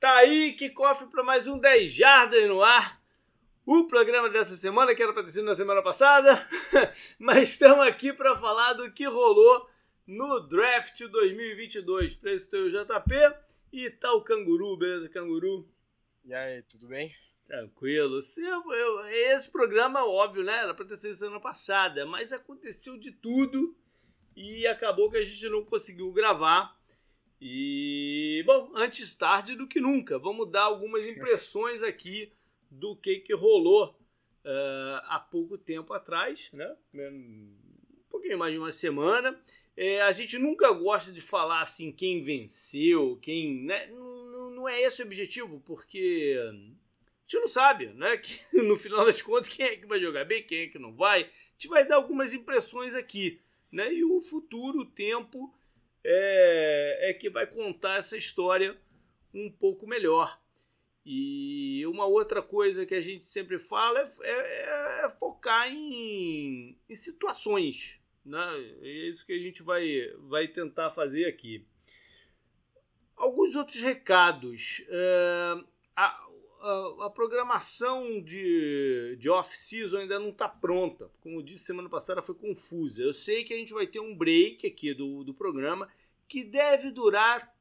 Tá aí que cofre para mais um 10 Jardas no ar. O programa dessa semana, que era para ter sido na semana passada, mas estamos aqui para falar do que rolou no Draft 2022. Para isso tem o JP e tá o Canguru, beleza, Canguru? E aí, tudo bem? Tranquilo. Eu, eu, esse programa, óbvio, né? Era para ter sido semana passada, mas aconteceu de tudo e acabou que a gente não conseguiu gravar. E, bom, antes tarde do que nunca, vamos dar algumas impressões aqui do que, que rolou uh, há pouco tempo atrás, né? Um pouquinho mais de uma semana. É, a gente nunca gosta de falar assim quem venceu, quem. Né? Não, não é esse o objetivo, porque a gente não sabe, né? Que, no final das contas, quem é que vai jogar bem, quem é que não vai. A gente vai dar algumas impressões aqui. Né? E o futuro, o tempo, é, é que vai contar essa história um pouco melhor. E uma outra coisa que a gente sempre fala é, é, é focar em, em, situações. Né? É isso que a gente vai, vai tentar fazer aqui. Alguns outros recados. É, a, a, a, programação de, de off-season ainda não está pronta. Como disse semana passada, foi confusa. Eu sei que a gente vai ter um break aqui do, do programa que deve durar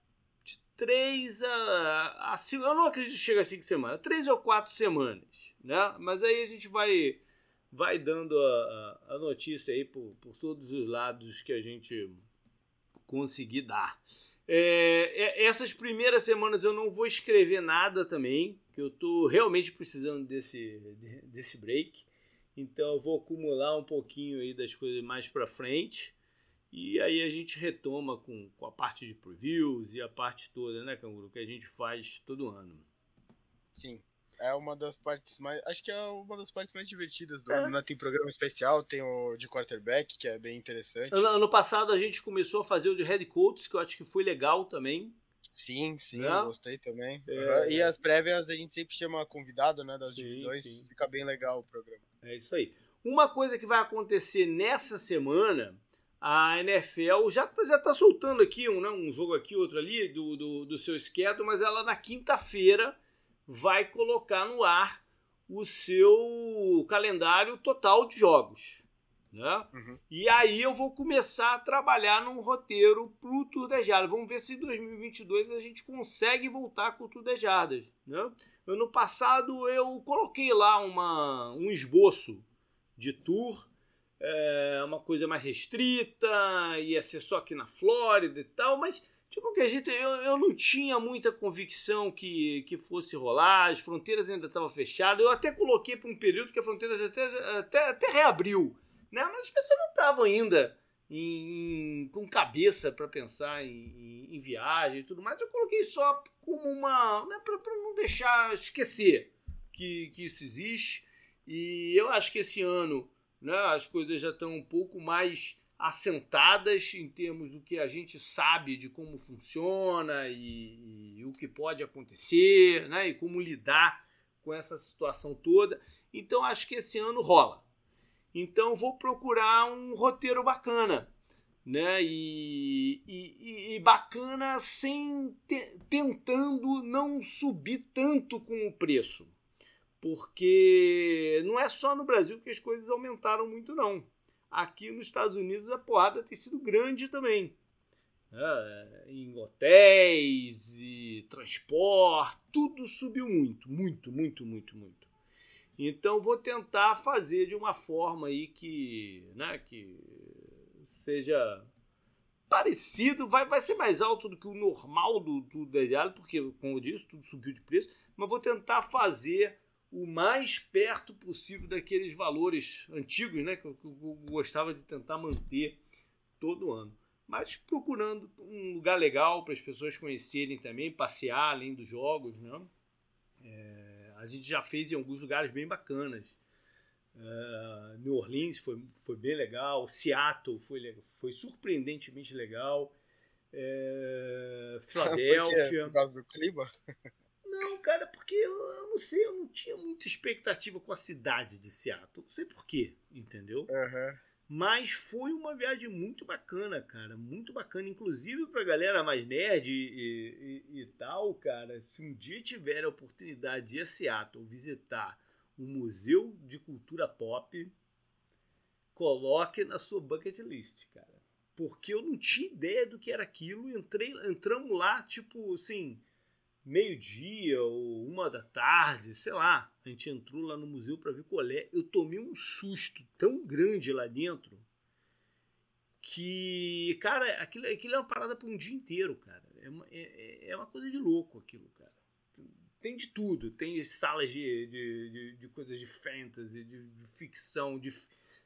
de três a, a. Eu não acredito que chegue a cinco semanas, três ou quatro semanas. Né? Mas aí a gente vai, vai dando a, a notícia aí por, por todos os lados que a gente conseguir dar. É, é, essas primeiras semanas eu não vou escrever nada também, que eu estou realmente precisando desse, desse break. Então eu vou acumular um pouquinho aí das coisas mais para frente. E aí a gente retoma com, com a parte de previews e a parte toda, né, Canguru, que a gente faz todo ano. Sim é uma das partes mais. Acho que é uma das partes mais divertidas do é. ano. Né? Tem programa especial, tem o de quarterback, que é bem interessante. Ano, ano, passado a gente começou a fazer o de head coaches, que eu acho que foi legal também. Sim, sim, é. gostei também. É. E as prévias a gente sempre chama convidado, né, das sim, divisões, sim. fica bem legal o programa. É isso aí. Uma coisa que vai acontecer nessa semana, a NFL já, tá, já tá soltando aqui um, né, um jogo aqui, outro ali, do, do, do seu schedule, mas ela na quinta-feira vai colocar no ar o seu calendário total de jogos. Né? Uhum. E aí eu vou começar a trabalhar num roteiro para o Tour das Jardas. Vamos ver se em 2022 a gente consegue voltar com o Tour das Jardas. Né? Ano passado eu coloquei lá uma, um esboço de tour, é, uma coisa mais restrita, ia ser só aqui na Flórida e tal, mas de qualquer jeito, eu, eu não tinha muita convicção que, que fosse rolar, as fronteiras ainda estavam fechadas. Eu até coloquei para um período que a fronteira até, até, até reabriu, né? mas as pessoas não estavam ainda em, em, com cabeça para pensar em, em, viagem e tudo mais. Eu coloquei só como uma. Né, para não deixar esquecer que, que isso existe. E eu acho que esse ano né, as coisas já estão um pouco mais assentadas em termos do que a gente sabe de como funciona e, e, o que pode acontecer, né? E como lidar com essa situação toda. Então acho que esse ano rola. Então vou procurar um roteiro bacana, né? E, e, e bacana sem te, tentando não subir tanto com o preço, porque não é só no Brasil que as coisas aumentaram muito não aqui nos Estados Unidos a porrada tem sido grande também. É, em hotéis e transporte, tudo subiu muito, muito, muito, muito, muito. Então vou tentar fazer de uma forma aí que, né, que seja parecido, vai, vai ser mais alto do que o normal do, do Dejalo, porque, como eu disse, tudo subiu de preço, mas vou tentar fazer o mais perto possível daqueles valores antigos, né, que eu, que eu gostava de tentar manter todo ano. Mas procurando um lugar legal para as pessoas conhecerem também, passear além dos jogos, né? É, a gente já fez em alguns lugares bem bacanas. Uh, New Orleans foi, foi bem legal, Seattle foi, foi surpreendentemente legal, é, Filadélfia. por causa do clima? Não, cara, porque eu, eu, não sei, eu não tinha muita expectativa com a cidade de Seattle. Não sei porquê, entendeu? Uhum. Mas foi uma viagem muito bacana, cara. Muito bacana. Inclusive pra galera mais nerd e, e, e tal, cara. Se um dia tiver a oportunidade de ir a Seattle visitar o Museu de Cultura Pop, coloque na sua bucket list, cara. Porque eu não tinha ideia do que era aquilo. Entrei, entramos lá, tipo assim, meio-dia ou uma da tarde, sei lá. A gente entrou lá no museu para ver qual é. Eu tomei um susto tão grande lá dentro que, cara, aquilo, aquilo é uma parada para um dia inteiro, cara. É uma, é, é uma coisa de louco aquilo, cara. Tem de tudo. Tem salas de, de, de, de coisas de fantasy, de, de ficção, de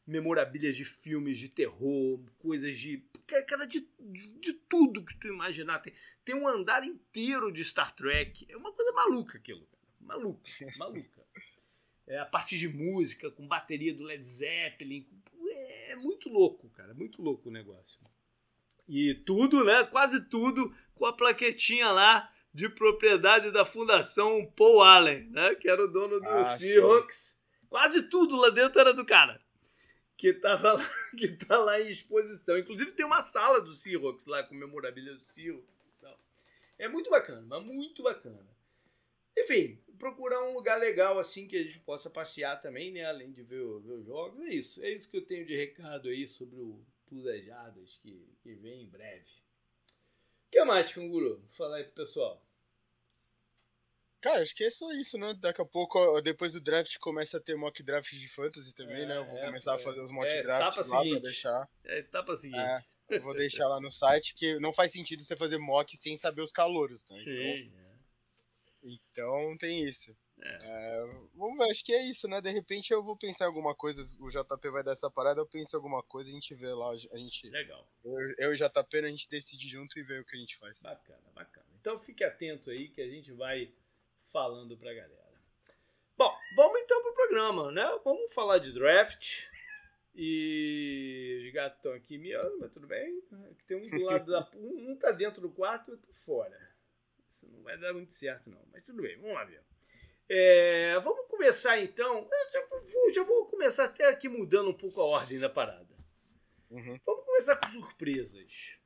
memorabilias de filmes de terror, coisas de. Cara, de, de, tudo que tu imaginar. Tem, tem um andar inteiro de Star Trek. É uma coisa maluca aquilo, cara. Maluca, maluca. É, a parte de música, com bateria do Led Zeppelin. É muito louco, cara. Muito louco o negócio. E tudo, né? Quase tudo com a plaquetinha lá de propriedade da Fundação Paul Allen, né? Que era o dono do ah, Seahawks. Quase tudo lá dentro era do cara que tava lá, que tá lá em exposição. Inclusive tem uma sala do Seahawks lá com memorabilia do Seahawks É muito bacana, mas muito bacana. Enfim, procurar um lugar legal assim que a gente possa passear também, né? Além de ver, ver os jogos. É isso. É isso que eu tenho de recado aí sobre o Tudo Jadas que, que vem em breve. O que mais, Canguru? Fala aí pro pessoal. Cara, acho que é só isso, né? Daqui a pouco, depois do draft, começa a ter mock draft de fantasy também, é, né? Eu vou é, começar é, a fazer os mock é, drafts lá seguinte. pra deixar. É, etapa seguinte. É, vou deixar lá no site, que não faz sentido você fazer mock sem saber os calouros, tá? Sim. Então, então tem isso. É. É, vamos ver, acho que é isso, né? De repente eu vou pensar em alguma coisa, o JP vai dar essa parada, eu penso em alguma coisa, a gente vê lá, a gente. Legal. Eu, eu e o JP, a gente decide junto e vê o que a gente faz. Bacana, bacana. Então fique atento aí que a gente vai falando pra galera. Bom, vamos então pro programa, né? Vamos falar de draft. E os gatos estão aqui miando, mas tudo bem. Tem um do lado da. Um tá dentro do quarto e outro fora. Isso não vai dar muito certo, não. Mas tudo bem, vamos lá ver. É, vamos começar então. Já vou, já vou, começar até aqui mudando um pouco a ordem da parada. Uhum. Vamos começar com surpresas.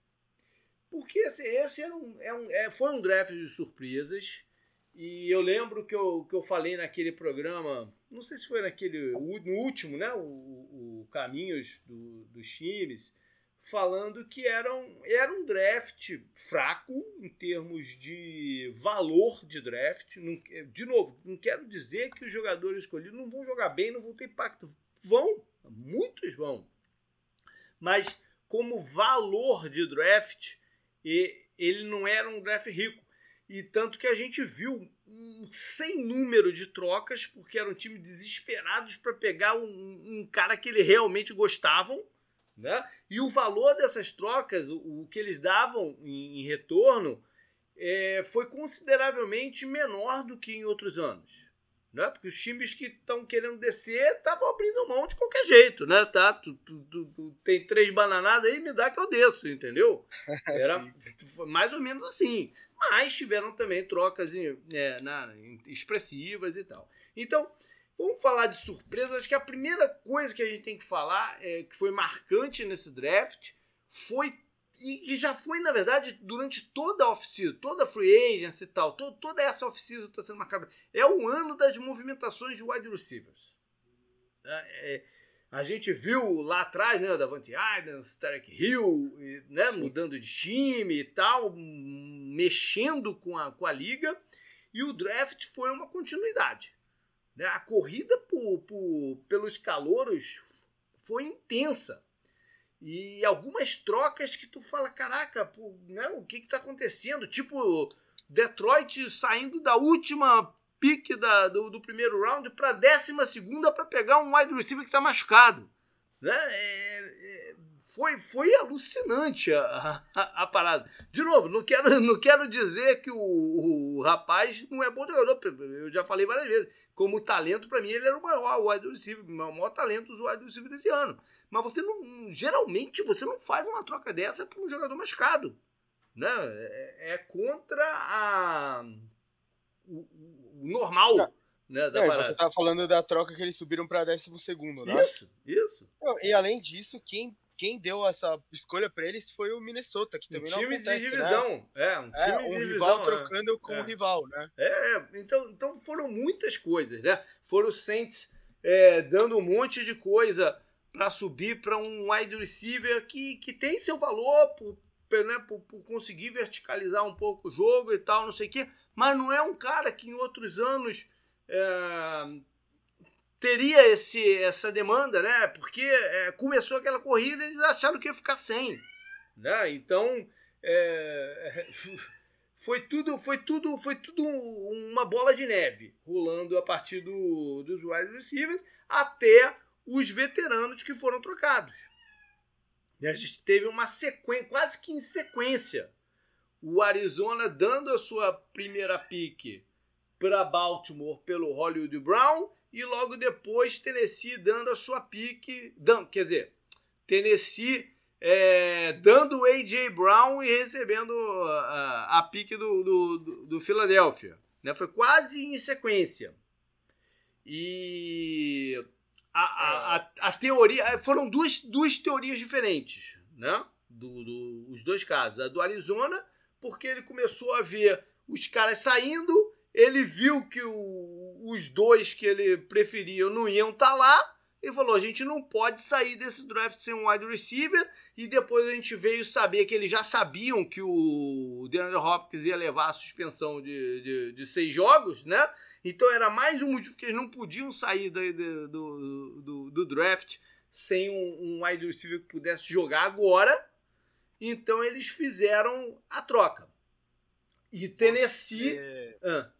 Porque esse, esse era um, é um, é, foi um draft de surpresas. E eu lembro que eu, que eu falei naquele programa, não sei se foi naquele, no último, né? O, o Caminhos do, dos times, falando que era um, era um draft fraco em termos de valor de draft. Não, de novo, não quero dizer que os jogadores escolhidos não vão jogar bem, não vão ter impacto. Vão, muitos vão. Mas como valor de draft, ele não era um draft rico. E tanto que a gente viu um sem número de trocas, porque eram times desesperados para pegar um, um, cara que eles realmente gostavam. Né? E o valor dessas trocas, o, o que eles davam em, em retorno, é, foi consideravelmente menor do que em outros anos né? Porque os times que estão querendo descer estavam abrindo mão de qualquer jeito, né? Tá? Tu, tu, tu, tu, tem três bananadas aí, me dá que eu desço, entendeu? Era mais ou menos assim. Mas tiveram também trocas é, na, expressivas e tal. Então, vamos falar de surpresa. Acho que a primeira coisa que a gente tem que falar, é, que foi marcante nesse draft, foi e que já foi, na verdade, durante toda a off-season, toda a free agency e tal, todo, toda essa off-season está sendo marcada. É o ano das movimentações de wide receivers. É, é, a gente viu lá atrás, né, Davante Adams, Tarek Hill, né, mudando de time e tal, mexendo com a, com a liga, e o draft foi uma continuidade. Né? A corrida por, por, pelos calouros foi intensa e algumas trocas que tu fala, caraca, pô, né, o que que tá acontecendo? Tipo, Detroit saindo da última pique da, do, do primeiro round para décima segunda para pegar um wide receiver que tá machucado. Né? É, é, foi, foi alucinante a, a, a, parada. De novo, não quero, não quero dizer que o, o rapaz não é bom jogador. Eu já falei várias vezes. Como talento, para mim, ele era o maior wide receiver, o maior talento do wide receiver desse ano. Mas você não. Geralmente você não faz uma troca dessa para um jogador machucado. Né? É, é contra a. O, o normal. Né, da Não, você tava falando da troca que eles subiram para 12 né? Isso, isso. E além disso, quem quem deu essa escolha para eles foi o Minnesota, que também um time não acontece, de né? divisão. Né? É, um é, time é, um de rival trocando é. com o é. um rival, né? É, então, então foram muitas coisas, né? Foram os Saints é, dando um monte de coisa para subir para um wide receiver que, que tem seu valor por, né, por, por, conseguir verticalizar um pouco o jogo e tal, não sei o quê, mas não é um cara que em outros anos é, teria esse, essa demanda, né? Porque é, começou aquela corrida e eles acharam que ia ficar sem. Né? Então é, foi tudo, foi tudo, foi tudo uma bola de neve rolando a partir do, dos wide receivers até os veteranos que foram trocados. E a gente teve uma sequência, quase que em sequência, o Arizona dando a sua primeira pique para Baltimore pelo Hollywood Brown e logo depois Tennessee dando a sua pique, dando, quer dizer, Tennessee é, dando o A.J. Brown e recebendo a, a pique do, do, do, Philadelphia. Né? Foi quase em sequência. E a, a, a, a, teoria. Foram duas, duas teorias diferentes, né? Do, do, os dois casos. A do Arizona, porque ele começou a ver os caras saindo ele viu que o, os dois que ele preferia não iam estar tá lá e falou: a gente não pode sair desse draft sem um wide receiver. E depois a gente veio saber que eles já sabiam que o DeAndre Hopkins ia levar a suspensão de, de, de, seis jogos, né? Então era mais um motivo que eles não podiam sair do, do, do, do draft sem um, um wide receiver que pudesse jogar agora. Então eles fizeram a troca. E Tennessee. É... Ah.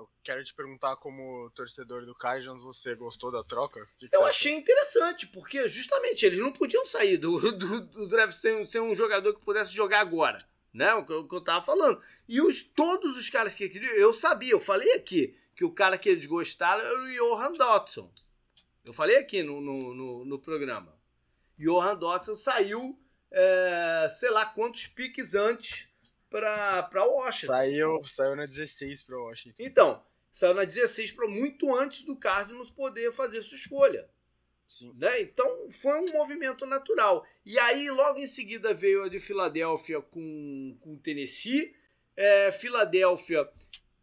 Eu quero te perguntar, como torcedor do Cardinals, você gostou da troca? Que que eu achei interessante, porque justamente eles não podiam sair do, do, do draft sem, sem, um jogador que pudesse jogar agora. Né? O que, o que eu tava falando. E os, todos os caras que queriam, eu sabia, eu falei aqui que o cara que eles gostaram era o Johan Dotson. Eu falei aqui no, no, no, no programa. Johan Dotson saiu, é, sei lá quantos piques antes para Washington. Saiu, saiu na 16 para Washington. Então, saiu na 16 para muito antes do Cardinals poder fazer sua escolha. Sim. Né? Então foi um movimento natural. E aí, logo em seguida, veio a de Filadélfia com, com Tennessee. É, Filadélfia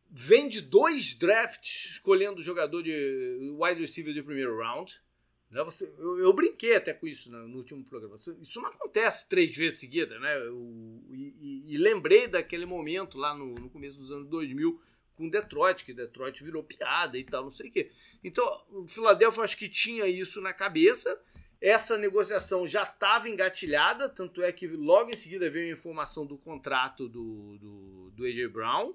vende dois drafts escolhendo jogador de wide receiver de primeiro round. Né? Você, eu, eu, brinquei até com isso no, no último programa. Isso não acontece três vezes seguidas, né? Eu, e, e, lembrei daquele momento lá no, no, começo dos anos 2000 com Detroit, que Detroit virou piada e tal, não sei o quê. Então, o Philadelphia acho que tinha isso na cabeça. Essa negociação já estava engatilhada, tanto é que logo em seguida veio a informação do contrato do, do, do A.J. Brown.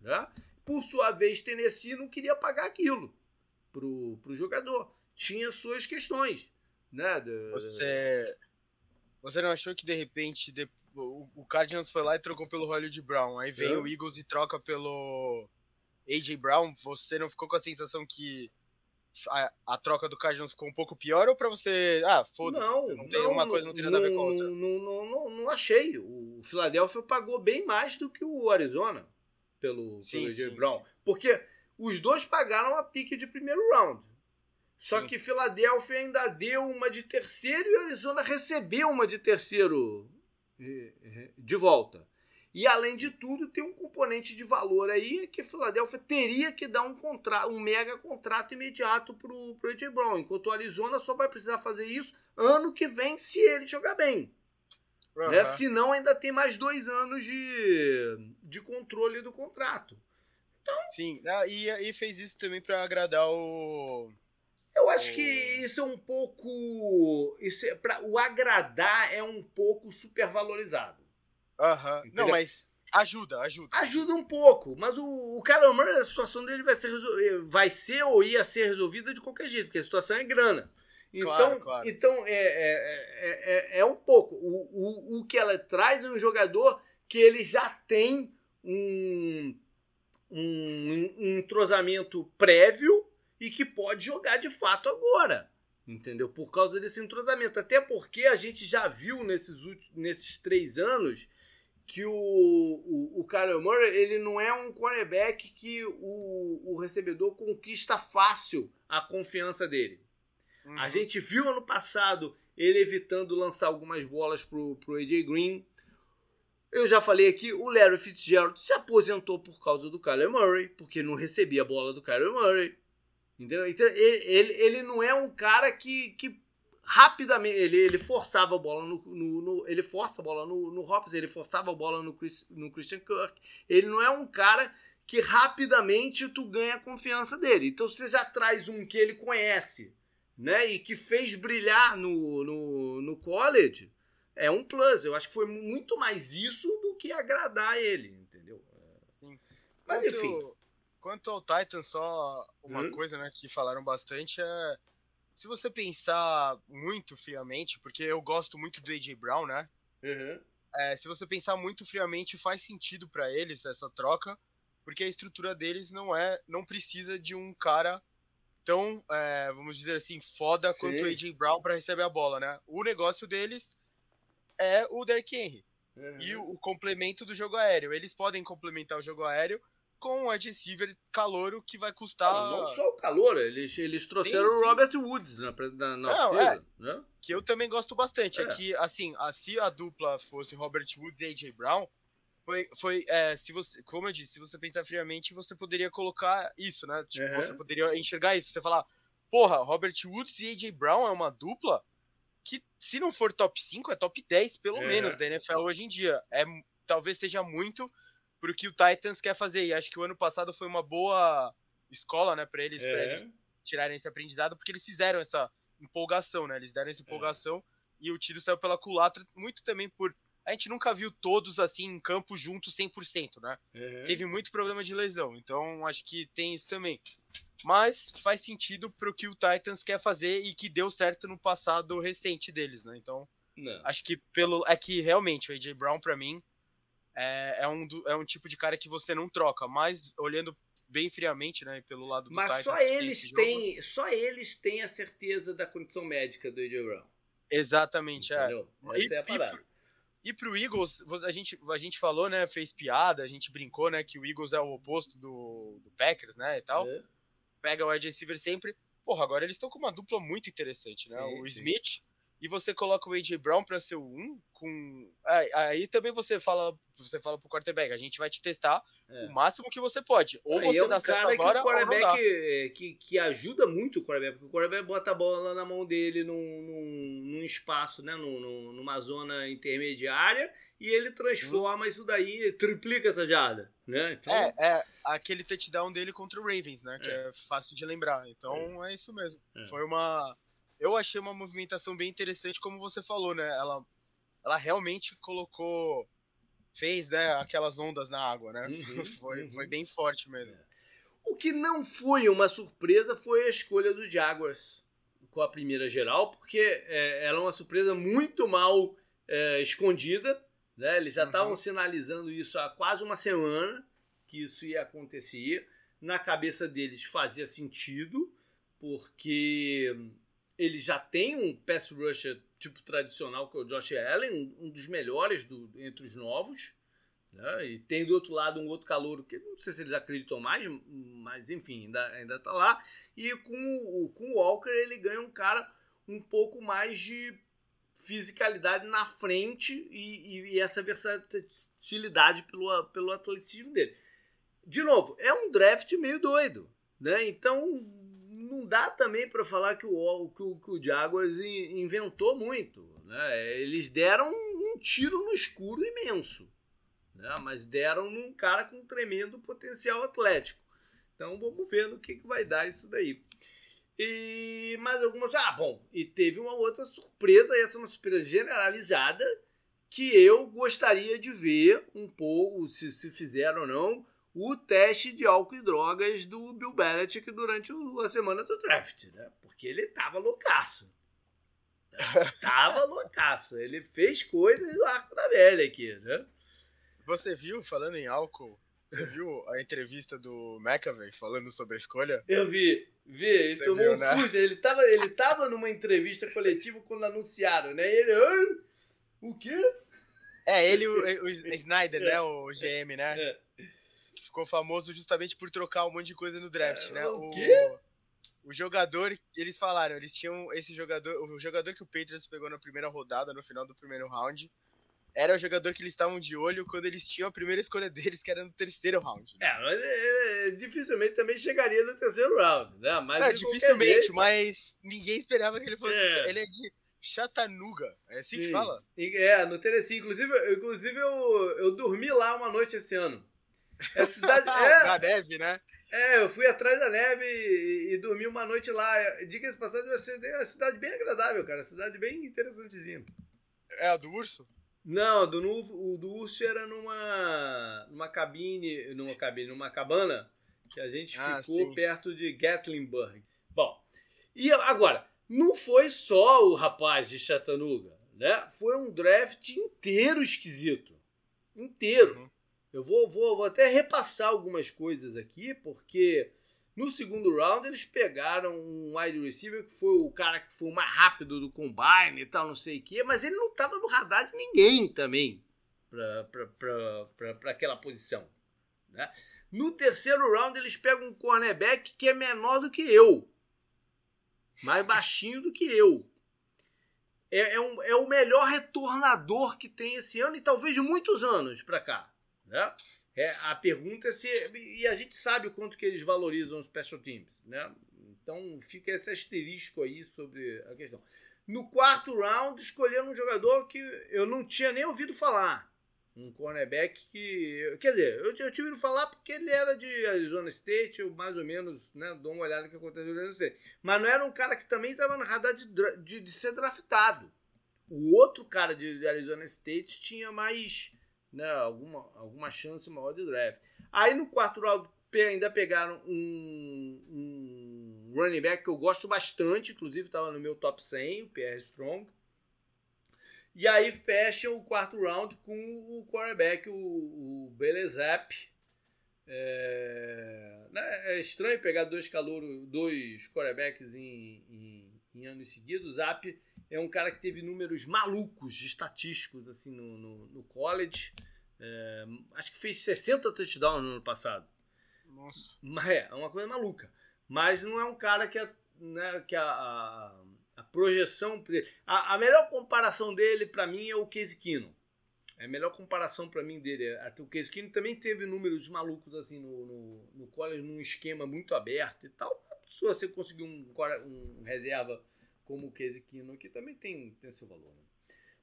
Né? Por sua vez, Tennessee não queria pagar aquilo pro, pro jogador tinha suas questões. Né? Você, você não achou que de repente de, o, o Cardinals foi lá e trocou pelo Hollywood Brown, aí vem é. o Eagles e troca pelo AJ Brown? Você não ficou com a sensação que a, a, troca do Cardinals ficou um pouco pior ou para você. Ah, foda-se. Não, não tem não, uma coisa não tem nada a ver com a outra. Não, não, não, não achei. O Philadelphia pagou bem mais do que o Arizona pelo, sim, pelo AJ Brown. Sim. Porque os dois pagaram a pique de primeiro round. Só Sim. que Filadélfia ainda deu uma de terceiro e Arizona recebeu uma de terceiro eh, eh, de volta. E além de tudo, tem um componente de valor aí que Filadélfia teria que dar um contrato, um mega contrato imediato pro, pro AJ Brown, enquanto o Arizona só vai precisar fazer isso ano que vem se ele jogar bem. Uhum. Né? Senão ainda tem mais dois anos de, de controle do contrato. Então, Sim, ah, e, e fez isso também para agradar o eu acho que isso é um pouco. Isso é, pra, o agradar é um pouco supervalorizado. Aham. Não, mas ajuda, ajuda. Ajuda um pouco. Mas o, o Kyler Murray, a situação dele vai ser, vai ser ou ia ser resolvida de qualquer jeito, porque a situação é grana. Então, claro, claro. então é, é, é, é, um pouco. O, o, o que ela traz é um jogador que ele já tem um, um, um entrosamento prévio e que pode jogar de fato agora. Entendeu? Por causa desse entrosamento. Até porque a gente já viu nesses, últimos, nesses três anos que o, o, o Kyler Murray ele não é um quarterback que o, o recebedor conquista fácil a confiança dele. Uhum. A gente viu ano passado ele evitando lançar algumas bolas pro, pro AJ Green. Eu já falei aqui, o Larry Fitzgerald se aposentou por causa do Kyler Murray, porque não recebia a bola do Kyler Murray. Entendeu? Então, ele, ele, ele não é um cara que, que rapidamente. Ele, ele forçava a bola no, no, no, Ele força a bola no, no Hopkins, ele forçava a bola no, Chris, no Christian Kirk. Ele não é um cara que rapidamente tu ganha a confiança dele. Então você já traz um que ele conhece, né? E que fez brilhar no, no, no college. É um plus. Eu acho que foi muito mais isso do que agradar ele, entendeu? Sim. Mas quanto, enfim. Quanto ao Titan, só uma hum? coisa, né, que falaram bastante é se você pensar muito friamente, porque eu gosto muito do AJ Brown, né? Uhum. É, se você pensar muito friamente, faz sentido para eles essa troca, porque a estrutura deles não é, não precisa de um cara tão, é, vamos dizer assim, foda Sim. quanto o AJ Brown para receber a bola, né? O negócio deles é o Derrick Henry uhum. e o, o complemento do jogo aéreo. Eles podem complementar o jogo aéreo com um wide receiver calouro que vai custar. Não, não só o calor, eles, eles trouxeram sim, sim. o Robert Woods na, na, na não, é, né? Que eu também gosto bastante. É. é que, assim, se a dupla fosse Robert Woods e AJ Brown, foi, foi é, se você, como eu disse, se você pensar friamente, você poderia colocar isso, né? Tipo, uhum. você poderia enxergar isso. Você falar, porra, Robert Woods e AJ Brown é uma dupla que, se não for top 5, é top 10, pelo é. menos, da NFL hoje em dia. É, talvez seja muito pro que o Titans quer fazer. E acho que o ano passado foi uma boa escola, né, para eles, é. eles tirarem esse aprendizado, porque eles fizeram essa empolgação, né? Eles deram essa é. empolgação é. e o tiro saiu pela culatra, muito também por a gente nunca viu todos assim em campo juntos 100%, né? Uhum. Teve muito problema de lesão, então acho que tem isso também. Mas faz sentido pro que o Titans quer fazer e que deu certo no passado recente deles, né? Então, Não. acho que pelo é que realmente o AJ Brown para mim é, é, um, é um tipo de cara que você não troca, mas olhando bem friamente, né, pelo lado do Mas Titans, só eles têm, só eles têm a certeza da condição médica do AJ Brown. Exatamente, é. Entendeu? é. Essa e, é a parada. E pro, Eagles, a gente, a gente falou, né, fez piada, a gente brincou, né, que o Eagles é o oposto do, do Packers, né, e tal. É. Pega o wide receiver sempre. Porra, agora eles estão com uma dupla muito interessante, né? Sim, o sim. E você coloca o AJ Brown para ser o 1 com aí, aí, também você fala, você fala pro quarterback, a gente vai te testar é. o máximo que você pode. Ou você é um dá certo agora, que o quarterback é, que, que ajuda muito o quarterback, porque o quarterback bota a bola na mão dele num, num, num espaço, né, num, numa zona intermediária e ele transforma Sim. isso daí, triplica essa jada, né? Então... É, é aquele touchdown dele contra o Ravens, né, que é, é fácil de lembrar. Então é, é isso mesmo. É. Foi uma eu achei uma movimentação bem interessante, como você falou, né? Ela, ela realmente colocou, fez, né, aquelas ondas na água, né? Uhum, foi, uhum. foi bem forte mesmo. É. O que não foi uma surpresa foi a escolha do Jaguars com a primeira geral, porque é, ela é uma surpresa muito mal é, escondida. Né? Eles já estavam uhum. sinalizando isso há quase uma semana que isso ia acontecer. Na cabeça deles fazia sentido, porque ele já tem um pass rusher tipo tradicional, que é o Josh Allen, um, dos melhores do, entre os novos. Né? E tem do outro lado um outro calouro que não sei se eles acreditam mais, mas enfim, ainda, ainda tá lá. E com o, com o Walker ele ganha um cara um pouco mais de fisicalidade na frente e, e, e essa versatilidade pelo, pelo atleticismo dele. De novo, é um draft meio doido, né? Então não dá também para falar que o, que o, que o Jaguars inventou muito. Né? Eles deram um tiro no escuro imenso, né? mas deram num cara com tremendo potencial atlético. Então vamos ver no que, que vai dar isso daí. E mais algumas. Ah, bom, e teve uma outra surpresa, essa é uma surpresa generalizada, que eu gostaria de ver um pouco, se, se fizeram ou não, o teste de álcool e drogas do Bill Belichick durante a semana do draft, né? Porque ele tava loucaço. tava loucaço. Ele fez coisas do arco da velha aqui, né? Você viu, falando em álcool, você viu a entrevista do McAvey falando sobre a escolha? Eu vi, vi. Ele você tomou viu, um né? susto. Ele tava, ele tava numa entrevista coletiva quando anunciaram, né? E ele. O quê? É, ele o, o Snyder, né? O GM, né? É. Ficou famoso justamente por trocar um monte de coisa no draft, É, né? o quê? o jogador, eles falaram, eles tinham esse jogador, o jogador que o Patriots pegou na primeira rodada, no final do primeiro round, era o jogador que eles estavam de olho quando eles tinham a primeira escolha deles, que era no terceiro round. É, mas é, é, dificilmente também chegaria no terceiro round, né? Mas É, dificilmente, jeito- mas ninguém esperava que ele fosse. É. Ele é de Chattanooga, é assim que Sim. fala? E- É, no Tennessee. Inclusive, inclusive eu, eu dormi lá uma noite esse ano. É cidade. da é, neve, né? é, eu fui atrás da neve e, e dormi uma noite lá. Diga-se passagem, é uma cida- uma cidade bem agradável, cara. Cidade bem interessantezinha. É a do urso? Não, do, o do Urso era numa, numa cabine, numa cabine, numa cabana que a gente Ah, ficou sim. perto de Gatlinburg. Bom, e agora, não foi só o rapaz de Chattanooga, né? Foi um draft inteiro esquisito. Inteiro. Uhum. Eu vou, vou, vou até repassar algumas coisas aqui, porque no segundo round eles pegaram um wide receiver que foi o cara que foi o mais rápido do combine e tal, não sei o quê, mas ele não estava no radar de ninguém também para aquela posição. Né? No terceiro round eles pegam um cornerback que é menor do que eu, mais baixinho do que eu. É, é, um- é o melhor retornador que tem esse ano e talvez de muitos anos para cá. Né? É, a pergunta é se. E a gente sabe o quanto que eles valorizam os special teams. Né? Então fica esse asterisco aí sobre a questão. No quarto round, escolheram um jogador que eu não tinha nem ouvido falar. Um cornerback que. Quer dizer, eu, eu tinha ouvido falar porque ele era de Arizona State, eu mais ou menos né, dou uma olhada no que acontece no Arizona State. Mas não era um cara que também estava no radar de, de, de ser draftado. O outro cara de, de Arizona State tinha mais. Né, alguma, alguma chance maior de draft. Aí no quarto round ainda pegaram um, um running back que eu gosto bastante, inclusive estava no meu top 100, o PR Strong. E aí fecham o quarto round com o quarterback, o, o Belezap. É, né, é estranho pegar dois calouros, dois quarterbacks em, em, em anos seguidos. Zap é um cara que teve números malucos, estatísticos, assim, no, no, no college. É, acho que fez 60 touchdowns no ano passado. Nossa. Mas é, é uma coisa maluca. Mas não é um cara que, a, né, que a, a, a projeção. A, a melhor comparação dele, pra mim, é o Case Keenum. É a melhor comparação pra mim dele. é- Até o Case Keenum também teve números malucos assim no, no, no college, num esquema muito aberto e tal. Se você conseguir um, um reserva como o Case Keenum aqui, também tem, tem seu valor. Né?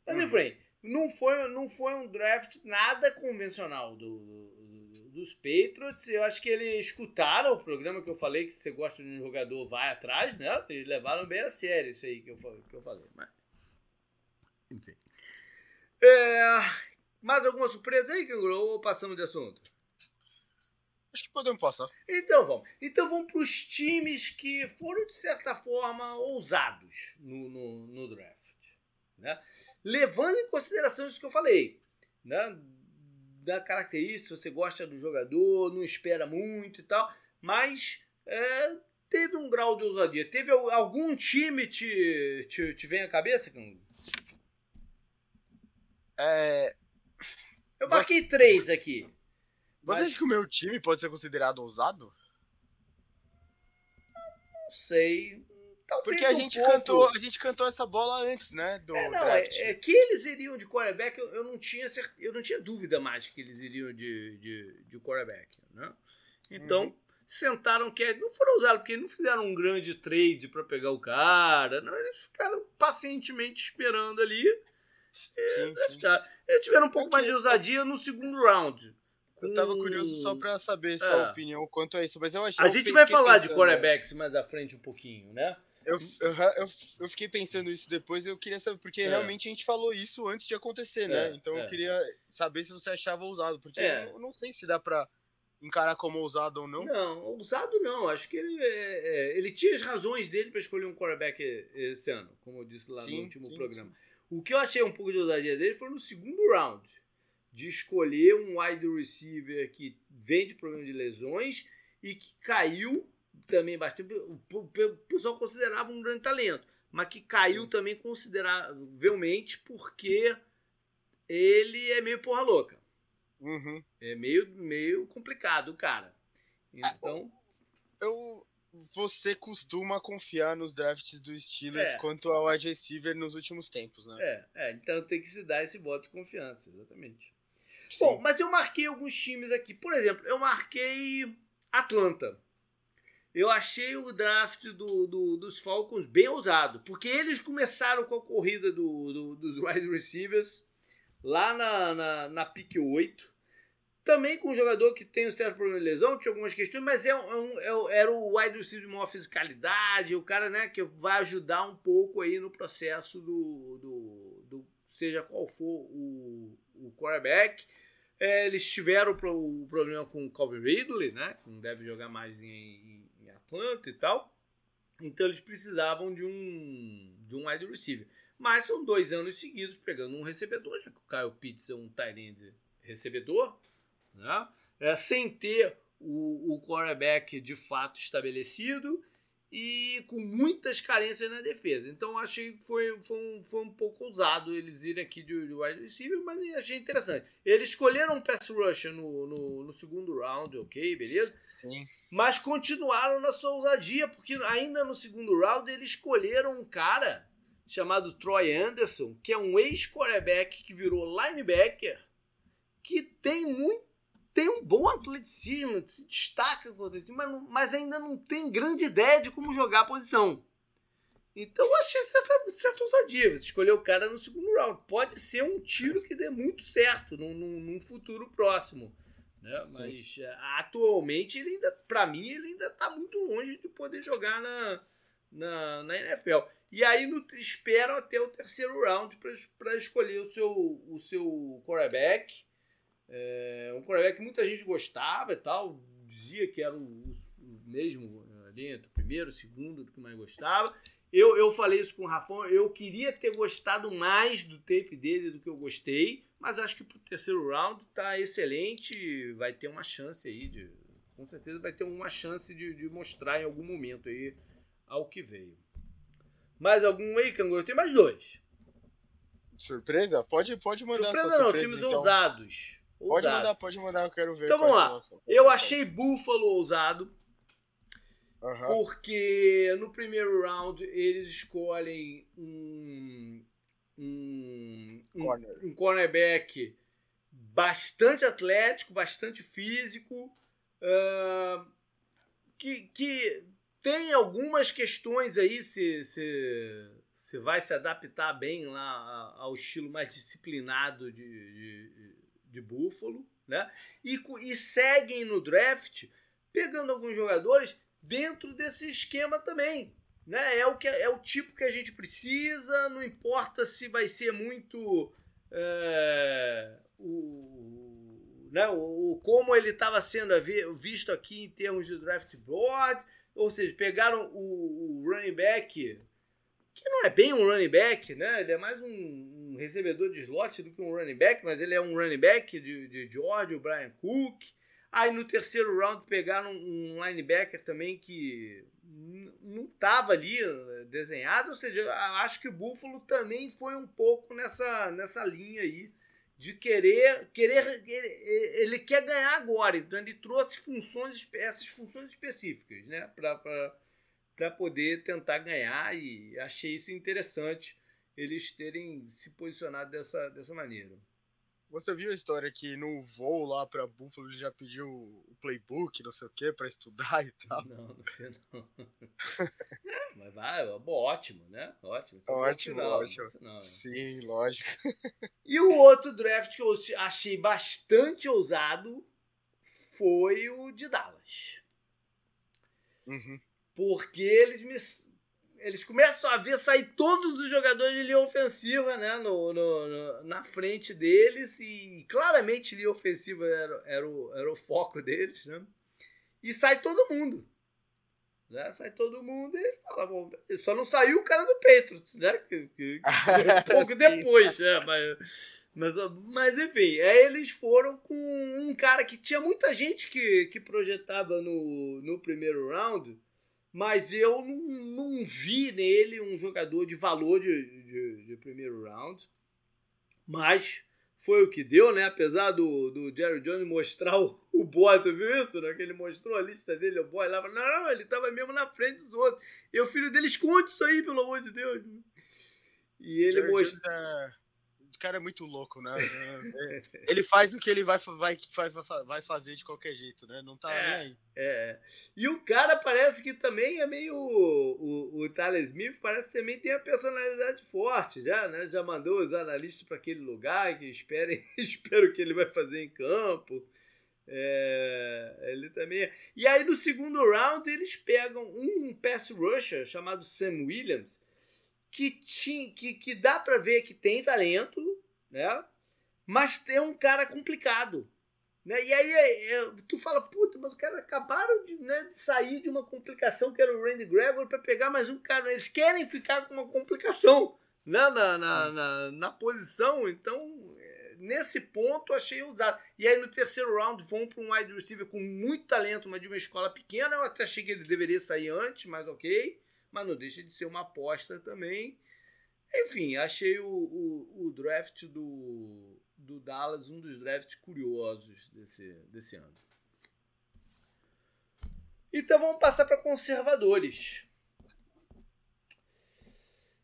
Mas, Uhum. enfim, não foi, não foi um draft nada convencional do, do- dos Patriots. Eu acho que eles escutaram o programa que eu falei, que se você gosta de um jogador, vai atrás, né? Eles levaram bem a sério isso aí que eu, que eu falei. Mas, enfim. É, mais alguma surpresa aí, Canguru? Ou passamos de assunto? Acho que podemos passar. Então vamos. Então vamos para os times que foram, de certa forma, ousados no, no, no draft. Né? Levando em consideração isso que eu falei. Né? Da característica, você gosta do jogador, não espera muito e tal. Mas é, teve um grau de ousadia. Teve al- algum time te, te, te vem à cabeça? É, Eu marquei três aqui. Você acha que o meu time pode ser considerado ousado? Não sei. Talvez Porque a um gente, pouco. cantou, a gente cantou essa bola antes, né? Do É, não, draft. é, é que eles iriam de quarterback, eu, eu não tinha cer- eu não tinha dúvida mais que eles iriam de, de, de quarterback, né? Então, Uhum. sentaram que não foram usados porque não fizeram um grande trade para pegar o cara, não, eles ficaram pacientemente esperando ali. sim, sim. draftar. Eles tiveram um pouco Ok. mais de ousadia no segundo round. Eu tava curioso só pra saber É. sua opinião quanto a isso, mas eu achei. A gente vai falar de pensando- quarterbacks mais à frente um pouquinho, né? Eu, eu, eu, eu fiquei pensando isso depois eu queria saber, porque É. realmente a gente falou isso antes de acontecer, né? É, então é. eu queria saber se você achava ousado, porque É. eu não sei se dá pra encarar como ousado ou não. Não, ousado não. Acho que ele, é, é, ele tinha as razões dele para escolher um quarterback esse ano, como eu disse lá Sim, no último sim, programa. O que eu achei um pouco de ousadia dele foi no segundo round, de escolher um wide receiver que vem de problema de lesões e que caiu também bastante. O pessoal considerava um grande talento, mas que caiu Sim. também consideravelmente porque ele é meio porra louca. Uhum. É meio, meio complicado, cara. Então. Eu, você costuma confiar nos drafts do Steelers É. quanto ao wide receiver nos últimos tempos, né? É, é, então tem que se dar esse voto de confiança, exatamente. Sim. Bom, mas eu marquei alguns times aqui. Por exemplo, eu marquei Atlanta. Eu achei o draft do, do- dos Falcons bem ousado, porque eles começaram com a corrida do, do- dos wide receivers lá na, na, na pick 8. Também com um jogador que tem um certo problema de lesão, tinha algumas questões, mas é um, é um- é era o wide receiver de maior fisicalidade, o cara né, que vai ajudar um pouco aí no processo do, do, do- seja qual for o, o quarterback. É, eles tiveram o problema com o Calvin Ridley, né? Que não deve jogar mais em, em- Atlanta e tal. Então eles precisavam de um, de um wide receiver. Mas são dois anos seguidos pegando um recebedor, já que o Kyle Pitts é um tight recebedor, né? É, sem ter o, o quarterback de fato estabelecido e com muitas carências na defesa. Então achei que foi, foi, um, foi um pouco ousado eles irem aqui de, de wide receiver, mas achei interessante. Eles escolheram um pass rusher no, no, no segundo round, ok, beleza? Sim. Mas continuaram na sua ousadia, porque ainda no segundo round eles escolheram um cara chamado Troy Anderson, que é um ex-quarterback que virou linebacker, que tem muito tem um bom atleticismo, se destaca com o atletismo, mas, mas ainda não tem grande ideia de como jogar a posição. Então eu achei certa, certa ousadia. Escolher o cara no segundo round. Pode ser um tiro que dê muito certo num, num- num futuro próximo. Né? Mas é, atualmente ele ainda, para mim, ele ainda está muito longe de poder jogar na, na, na NFL. E aí no, esperam até o terceiro round para escolher o seu, o seu quarterback. É, um quarterback que muita gente gostava e tal, dizia que era o, o mesmo ali entre o primeiro o segundo do que mais gostava. Eu, eu falei isso com o Rafão, eu queria ter gostado mais do tape dele do que eu gostei, mas acho que pro terceiro round tá excelente, vai ter uma chance aí de. Com certeza vai ter uma chance de, de mostrar em algum momento aí ao que veio. Mais algum aí, Canguru? Tem mais dois. Surpresa? Pode, pode mandar Surpresa sua não, surpresa, times então. ousados. Pode Ousados. mandar, pode mandar, eu quero ver. Então vamos lá. Eu achei Buffalo ousado, Aham. porque no primeiro round eles escolhem um, um, Corner. um cornerback bastante atlético, bastante físico, ah, que, que tem algumas questões aí se, se, se vai se adaptar bem lá ao estilo mais disciplinado de, de, de Buffalo, né? E, e seguem no draft pegando alguns jogadores dentro desse esquema também. Né? É, o que, é o tipo que a gente precisa, não importa se vai ser muito é, o, né, o, o- como ele estava sendo visto aqui em termos de draft boards, ou seja, pegaram o, o running back, que não é bem um running back, né? ele é mais um, recebedor de slot do que um running back, mas ele é um running back de, de George, o Brian Cook. Aí no terceiro round pegaram um linebacker também que não estava ali eh, desenhado, ou seja, acho que o Buffalo também foi um pouco nessa, nessa linha aí de querer, querer ele, ele quer ganhar agora, então ele trouxe funções, essas funções específicas, né, para poder tentar ganhar. E achei isso interessante eles terem se posicionado dessa, dessa maneira. Você viu a história que no voo lá pra Buffalo ele já pediu o playbook, não sei o que, pra estudar e tal? Não, não sei não. É, mas vai, bom, ótimo, né? Ótimo. Bom Ótimo, sinal, ótimo. bom sinal. Sim, lógico. E o outro draft que eu achei bastante ousado foi o de Dallas. Uhum. Porque eles me. Eles começam a ver sair todos os jogadores de linha ofensiva né, no, no- no- na frente deles, e claramente linha ofensiva era, era, o, era o foco deles, né? E sai todo mundo. Né? Sai todo mundo e ele fala, bom, só não saiu o cara do Patriots, né? Que, que- um pouco depois, né? Mas, mas, mas enfim, aí eles foram com um cara que tinha muita gente que, que projetava no, no primeiro round, mas eu não, não vi nele um jogador de valor de, de, de primeiro round. Mas foi o que deu, né? Apesar do, do Jerry Jones mostrar o, o boy, tu viu isso? Né? Que ele mostrou a lista dele, o boy lá, não, não, ele tava mesmo na frente dos outros. E o filho dele esconde isso aí, pelo amor de Deus. E ele mostrou. É cara é muito louco, né? ele faz o que ele vai, vai, vai, vai fazer de qualquer jeito, né? Não tá é, nem aí. É. E o cara parece que também é meio. O, o, o Tyler Smith parece que também tem a personalidade forte, já, né? Já mandou os analistas para aquele lugar que esperem, espero que ele vai fazer em campo. É, ele também. É. E aí no segundo round eles pegam um pass rusher chamado Sam Williams que, tinha, que, que dá para ver que tem talento, né? Mas é um cara complicado. Né? E aí é, é, tu fala, puta, mas os caras acabaram de, né, de, sair de uma complicação que era o Randy Gregory para pegar mais um cara. Eles querem ficar com uma complicação né, na, na, na, na posição. Então, é, nesse ponto, achei usado. E aí no terceiro round vão para um wide receiver com muito talento, mas de uma escola pequena. Eu até achei que ele deveria sair antes, mas ok mas não deixa de ser uma aposta também. Enfim, achei o, o, o draft do, do Dallas um dos drafts curiosos desse, desse ano. Então vamos passar para conservadores.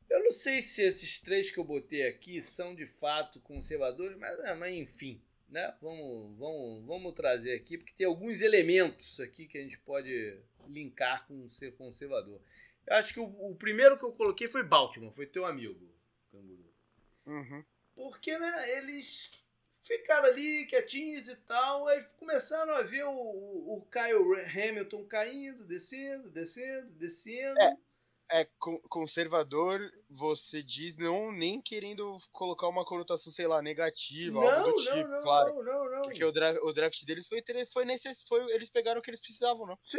Eu não sei se esses três que eu botei aqui são de fato conservadores, mas, é, mas enfim, né? Vamos, vamos, vamos trazer aqui, porque tem alguns elementos aqui que a gente pode linkar com ser conservador. Acho que o, o, primeiro que eu coloquei foi Baltimore, foi teu amigo, Canguru. Uhum. Porque, né, eles ficaram ali quietinhos e tal, aí começaram a ver o, o Kyle Hamilton caindo, descendo, descendo, descendo. É, é conservador, você diz, não nem querendo colocar uma conotação, sei lá, negativa, não, algo do tipo, não, claro. Não, não, não. Porque o draft, o draft deles foi, foi, necess, foi, eles pegaram o que eles precisavam, não? Sim,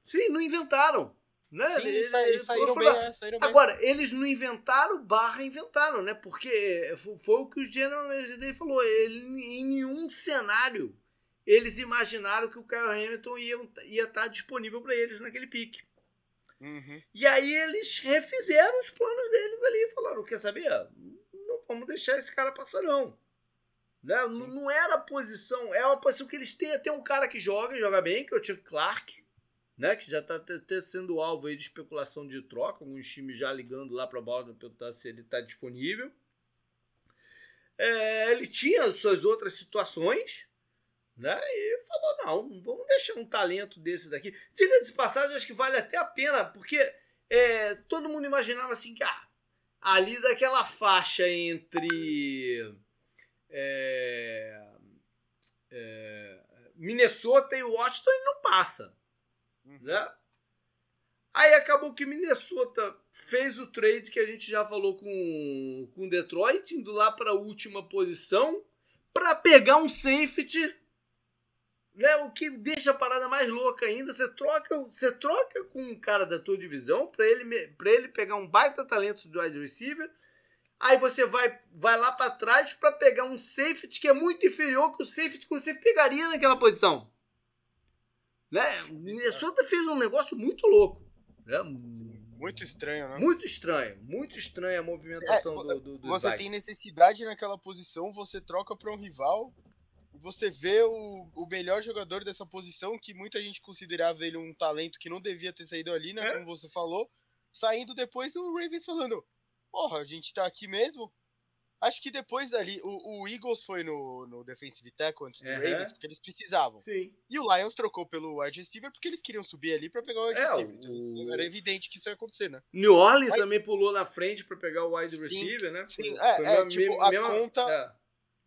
sim, não inventaram. Né? Sim, eles, eles saíram, bem, é, saíram Agora, eles não inventaram barra inventaram, né? Porque foi o que o General Day falou. Ele, em nenhum cenário eles imaginaram que o Kyle Hamilton ia, ia estar disponível para eles naquele pique. Uhum. E aí eles refizeram os planos deles ali e falaram: quer saber? Não vamos deixar esse cara passar, não. Né? Não, não era a posição, é uma posição que eles têm. Tem um cara que joga, joga bem, que é o Chuck Clark né, que já está sendo alvo aí de especulação de troca, alguns times já ligando lá para a bola perguntar se ele está disponível. É, ele tinha suas outras situações, né? E falou: não, vamos deixar um talento desse daqui. Diga de passagem, acho que vale até a pena, porque é, todo mundo imaginava assim que ah, ali daquela faixa entre é, é, Minnesota e Washington ele não passa. Uhum. Né? Aí acabou que Minnesota fez o trade que a gente já falou com, com Detroit, indo lá para a última posição, para pegar um safety, né? O que deixa a parada mais louca ainda. Você troca, você troca com um cara da tua divisão para ele, ele pegar um baita talento de wide receiver. Aí você vai, vai lá para trás para pegar um safety que é muito inferior que o safety que você pegaria naquela posição. Né? Minnesota fez um negócio muito louco. Né? Muito estranho, né? Muito estranho, muito estranha a movimentação é, do, do, do Você tem necessidade naquela posição, você troca para um rival e você vê o, o melhor jogador dessa posição, que muita gente considerava ele um talento que não devia ter saído ali, né? É? Como você falou, saindo depois o Ravens falando: Porra, a gente tá aqui mesmo, Acho que depois dali, o, o Eagles foi no, no defensive tackle antes do uhum. Ravens, porque eles precisavam. Sim. E o Lions trocou pelo wide receiver porque eles queriam subir ali para pegar o wide é, receiver. Então, o... era evidente que isso ia acontecer, né? New Orleans Mas... também pulou na frente para pegar o wide sim, receiver, né? Sim, é, foi é, tipo, a mesma... conta... É.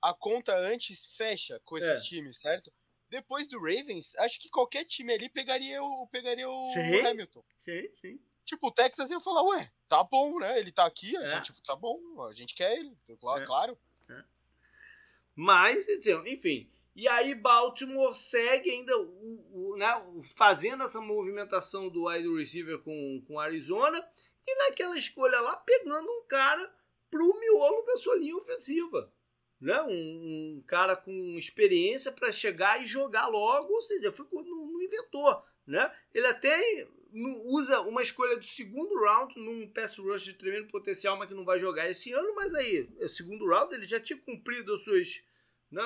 A conta antes fecha com esses é. times, certo? Depois do Ravens, acho que qualquer time ali pegaria o, pegaria o sim, Hamilton. Sim, sim. Tipo, o Texas ia falar, ué, tá bom, né? Ele tá aqui, a é. gente, tá bom, a gente quer ele, claro. claro. Mas, enfim. E aí Baltimore segue ainda o, o, né, fazendo essa movimentação do wide receiver com, com Arizona e naquela escolha lá pegando um cara pro miolo da sua linha ofensiva. Né? Um, um cara com experiência para chegar e jogar logo, ou seja, foi, não, não inventou. Né? Ele até usa uma escolha do segundo round num pass rush de tremendo potencial, mas que não vai jogar esse ano, mas aí, o segundo round, ele já tinha cumprido as suas, né,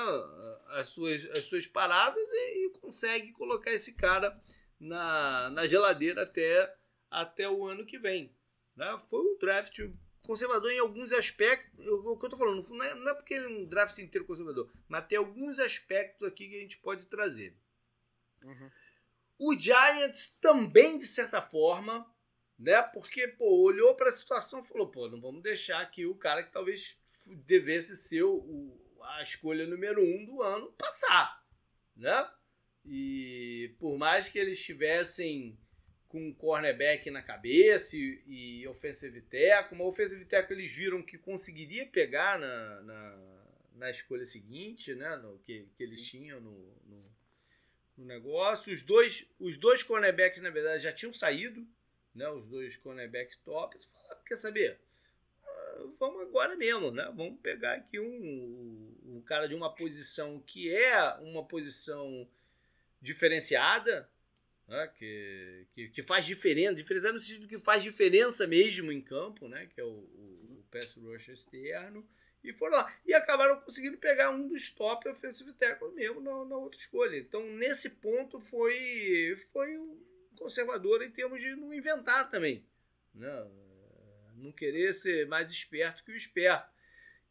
as suas, as suas paradas e, e consegue colocar esse cara na, na geladeira até, até o ano que vem. Né? Foi um draft conservador em alguns aspectos. O que eu tô falando, não é, não é porque ele é um draft inteiro conservador, mas tem alguns aspectos aqui que a gente pode trazer. Uhum. O Giants também, de certa forma, né? Porque, pô, olhou para a situação e falou, pô, não vamos deixar aqui o cara que talvez devesse ser o, a escolha número um do ano passar, né? E por mais que eles estivessem com cornerback na cabeça e, e offensive tackle, uma offensive tackle eles viram que conseguiria pegar na, na, na escolha seguinte, né? No, que, que eles Sim. tinham no, no no negócio. Os dois, os dois cornerbacks, na verdade, já tinham saído, né? Os dois cornerbacks top. Você fala, quer saber? Ah, vamos agora mesmo, né? Vamos pegar aqui um, um cara de uma posição que é uma posição diferenciada, né? que, que, que, faz diferença, diferença no sentido que faz diferença mesmo em campo, né? Que é o, o, o pass rush externo e foram lá. E acabaram conseguindo pegar um dos top offensive tackle mesmo na, na, outra escolha. Então, nesse ponto, foi, foi um conservador em termos de não inventar também. Né? Não querer ser mais esperto que o esperto.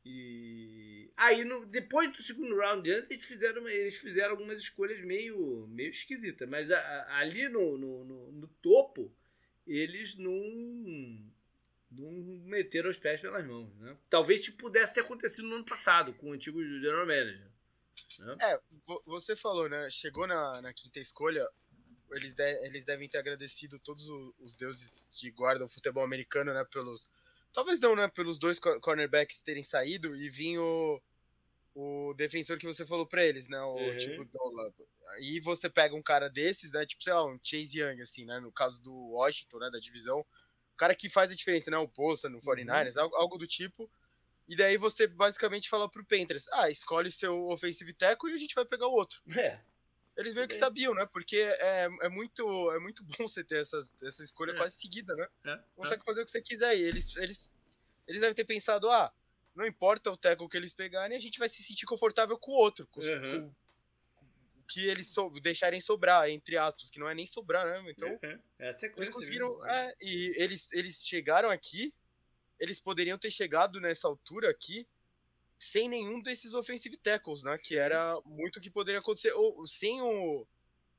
E aí, no, depois do segundo round eles fizeram, eles fizeram algumas escolhas meio, meio esquisitas. Mas a, a, ali no, no, no, no topo, eles não não meteram os pés pelas mãos. Né? Talvez tipo, pudesse ter acontecido no ano passado com o antigo General Manager. Né? É, você falou, né? Chegou na, na quinta escolha, eles, de, eles devem ter agradecido todos os, os, deuses que guardam o futebol americano, né? Pelos. Talvez não, né? Pelos dois cornerbacks terem saído e vinha o, o defensor que você falou pra eles, né? O uhum. tipo Dola. Aí você pega um cara desses, né? Tipo, sei lá, um Chase Young, assim, né? No caso do Washington, né? Da divisão o cara que faz a diferença, né? O Posta no 49ers, uhum. algo, do tipo. E daí você basicamente fala pro Panthers, ah, escolhe seu offensive tackle e a gente vai pegar o outro. É. Eles meio que é. sabiam, né? Porque é, é, muito, é muito bom você ter essa, essa escolha é. quase seguida, né? É. Consegue fazer o que você quiser. E eles, eles, eles devem ter pensado, ah, não importa o tackle que eles pegarem, a gente vai se sentir confortável com o outro. Com, uhum. com que eles so, deixarem sobrar, entre aspas, que não é nem sobrar, né? Então, uhum. Essa é eles conseguiram. É, e eles, eles chegaram aqui, eles poderiam ter chegado nessa altura aqui sem nenhum desses offensive tackles, né? Que era muito que poderia acontecer. Ou sem o.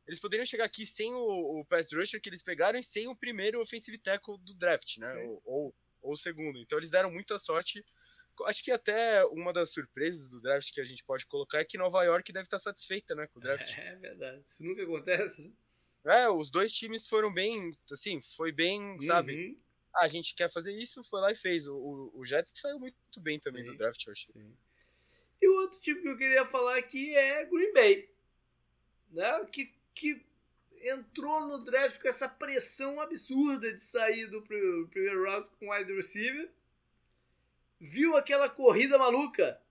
Eles poderiam chegar aqui sem o, o pass rusher que eles pegaram e sem o primeiro offensive tackle do draft, né? Ou, ou, ou, o segundo. Então eles deram muita sorte acho que até uma das surpresas do draft que a gente pode colocar é que Nova York deve estar satisfeita, né, com o draft. É, é verdade. Isso nunca acontece, né? É, os dois times foram bem, assim, foi bem, uhum. sabe? Ah, a gente quer fazer isso, foi lá e fez. O, o Jets saiu muito bem também Sim. do draft, eu achei. Sim. E o outro time que eu queria falar aqui é Green Bay, né? Que, que entrou no draft com essa pressão absurda de sair do primeiro round com wide receiver viu aquela corrida maluca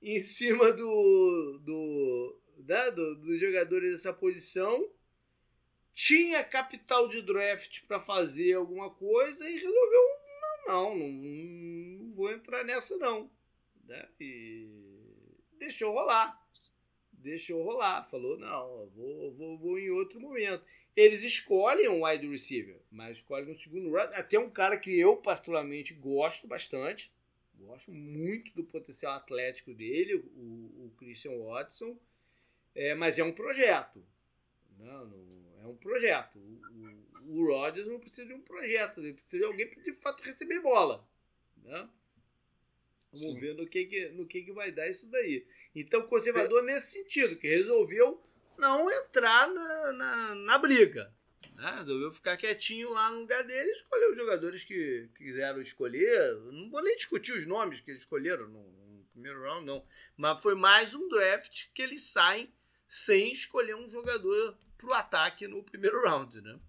em cima do, do, né, do, dos jogadores dessa posição, tinha capital de draft para fazer alguma coisa e resolveu não, não, não, vou entrar nessa não, né? E deixou rolar, deixou rolar, falou não, vou, vou, vou em outro momento. Eles escolhem um wide receiver, mas escolhem no segundo round. Até um cara que eu particularmente gosto bastante, Gosto muito do potencial atlético dele, o, o Christian Watson, é, mas é um projeto. Não, não é um projeto. O, o, o Rodgers não precisa de um projeto, ele precisa de alguém para de fato receber bola. Né? Vamos Sim. ver no que, que, no que, que vai dar isso daí. Então, conservador é. nesse sentido, que resolveu não entrar na, na, na briga. Né? Resolveu ficar quietinho lá no lugar dele e escolher os jogadores que quiseram escolher. Não vou nem discutir os nomes que eles escolheram no, no primeiro round, não. Mas foi mais um draft que eles saem sem escolher um jogador pro ataque no primeiro round, né?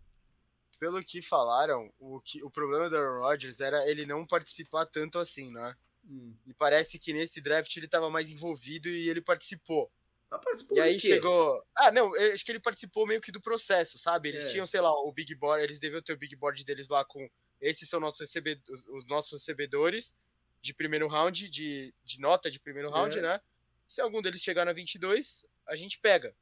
Pelo que falaram, o, que, o problema do Aaron Rodgers era ele não participar tanto assim, né? Hum. E parece que nesse draft ele estava mais envolvido e ele participou. E aí chegou. Ah, não, acho que ele participou meio que do processo, sabe? Eles é. tinham, sei lá, o Big Board, eles deviam ter o Big Board deles lá com. Esses são nossos os nossos recebedores de primeiro round, de, de nota de primeiro round, é. né? Se algum deles chegar na 22, a gente pega.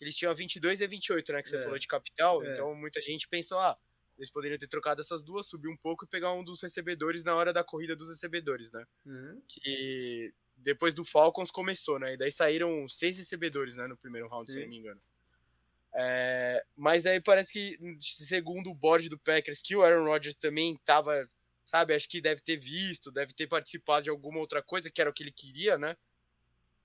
Eles tinham a 22 e a 28, né? Que você é. falou de capital. É. Então muita gente pensou, ah, eles poderiam ter trocado essas duas, subir um pouco e pegar um dos recebedores na hora da corrida dos recebedores, né? Uhum. Que depois do Falcons começou, né? E daí saíram seis recebedores, né? No primeiro round, Sim. se não me engano. É, mas aí parece que, segundo o board do Packers, que o Aaron Rodgers também tava, sabe? Acho que deve ter visto, deve ter participado de alguma outra coisa, que era o que ele queria, né?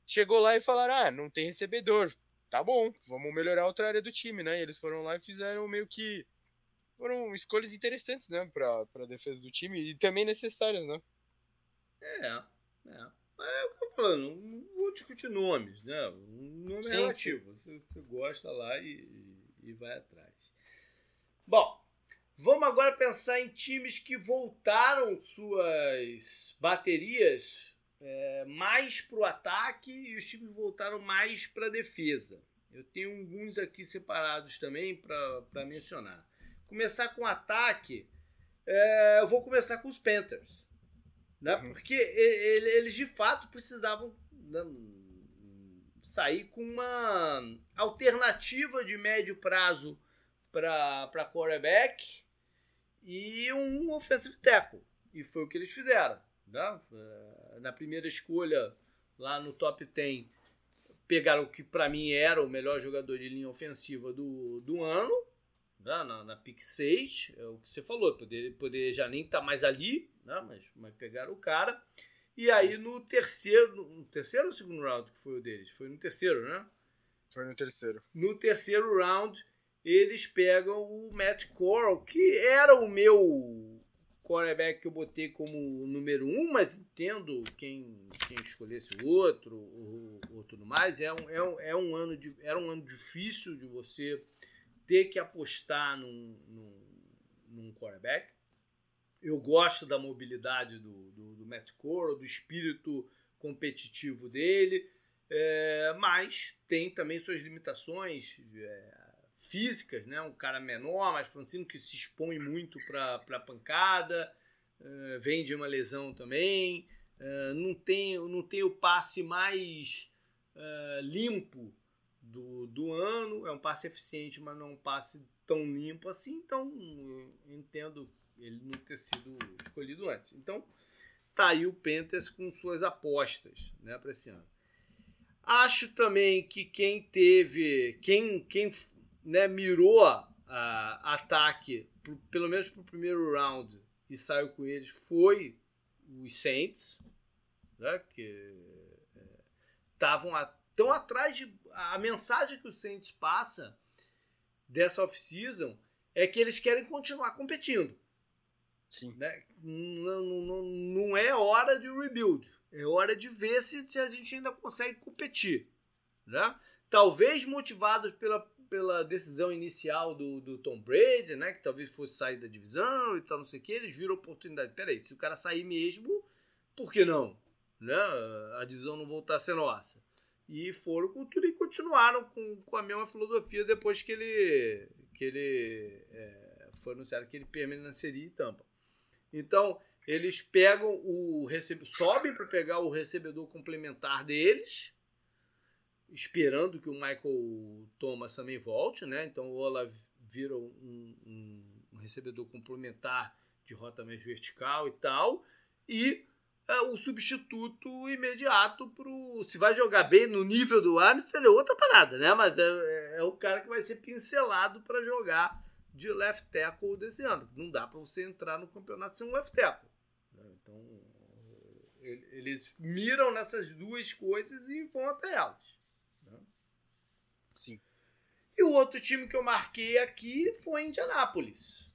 Chegou lá e falaram: ah, não tem recebedor. Tá bom, vamos melhorar outra área do time, né? E eles foram lá e fizeram meio que. Foram escolhas interessantes, né? Pra, pra defesa do time e também necessárias, né? É, é. É o que eu tô falando, não vou discutir nomes, né? Um nome sim, relativo. Sim. Você, você, gosta lá e, e vai atrás. Bom, vamos agora pensar em times que voltaram suas baterias é, mais para o ataque e os times voltaram mais para a defesa. Eu tenho alguns aqui separados também para mencionar. Começar com o ataque, é, eu vou começar com os Panthers né? Uhum. Porque eles de fato precisavam né, sair com uma alternativa de médio prazo para quarterback e um offensive tackle. E foi o que eles fizeram. Né? Eh, na primeira escolha, lá no top 10, pegaram o que para mim era o melhor jogador de linha ofensiva do, do ano? Na, na pick 6, é o que você falou, poder, poder já nem estar tá mais ali, né? mas, mas pegaram o cara. E aí no terceiro, no terceiro ou segundo round que foi o deles? Foi no terceiro, né? Foi no terceiro. No terceiro round, eles pegam o Matt Corral, que era o meu quarterback que eu botei como número um, mas entendo quem, quem escolhesse o outro ou, ou tudo mais. É um, é um, é um ano de, era um ano difícil de você ter que apostar num, num, num quarterback. Eu gosto da mobilidade do, do, do Matt Corral, do espírito competitivo dele, é, mas tem também suas limitações é, físicas, né? Um cara menor, mais francino, que se expõe muito para a pancada, é, vem de uma lesão também, é, não, tem, não tem o passe mais é, limpo do, do ano, é um passe eficiente, mas não é um passe tão limpo assim, então entendo ele não ter sido escolhido antes. Então, tá aí o Panthers com suas apostas né, para esse ano. Acho também que quem teve, quem, quem né, mirou a, ataque, pro, pelo menos para o primeiro round, e saiu com eles, foi os Saints, né, que estavam é, tão atrás de. A mensagem que o Saints passa dessa off-season é que eles querem continuar competindo. Sim. Né? Não, não, não é hora de rebuild. É hora de ver se, se a gente ainda consegue competir. Né? Talvez motivados pela, pela decisão inicial do, do Tom Brady, né? que talvez fosse sair da divisão e tal, não sei o que, eles viram a oportunidade. Peraí, se o cara sair mesmo, por que não? Né? A divisão não voltar a ser nossa. E foram com tudo e continuaram com, com a mesma filosofia depois que ele, que ele é, foi anunciado que ele permaneceria em Tampa. Então, eles pegam o recebe, sobem para pegar o recebedor complementar deles, esperando que o Michael Thomas também volte, né? Então o Olaf vira um, um, um recebedor complementar de rota mais vertical e tal, e é o substituto imediato pro. Se vai jogar bem no nível do Armstrong, é outra parada, né? Mas é, é, é o cara que vai ser pincelado para jogar de left tackle desse ano. Não dá para você entrar no campeonato sem um left tackle. Né? Então, eles miram nessas duas coisas e vão até elas. Né? Sim. E o outro time que eu marquei aqui foi Indianápolis.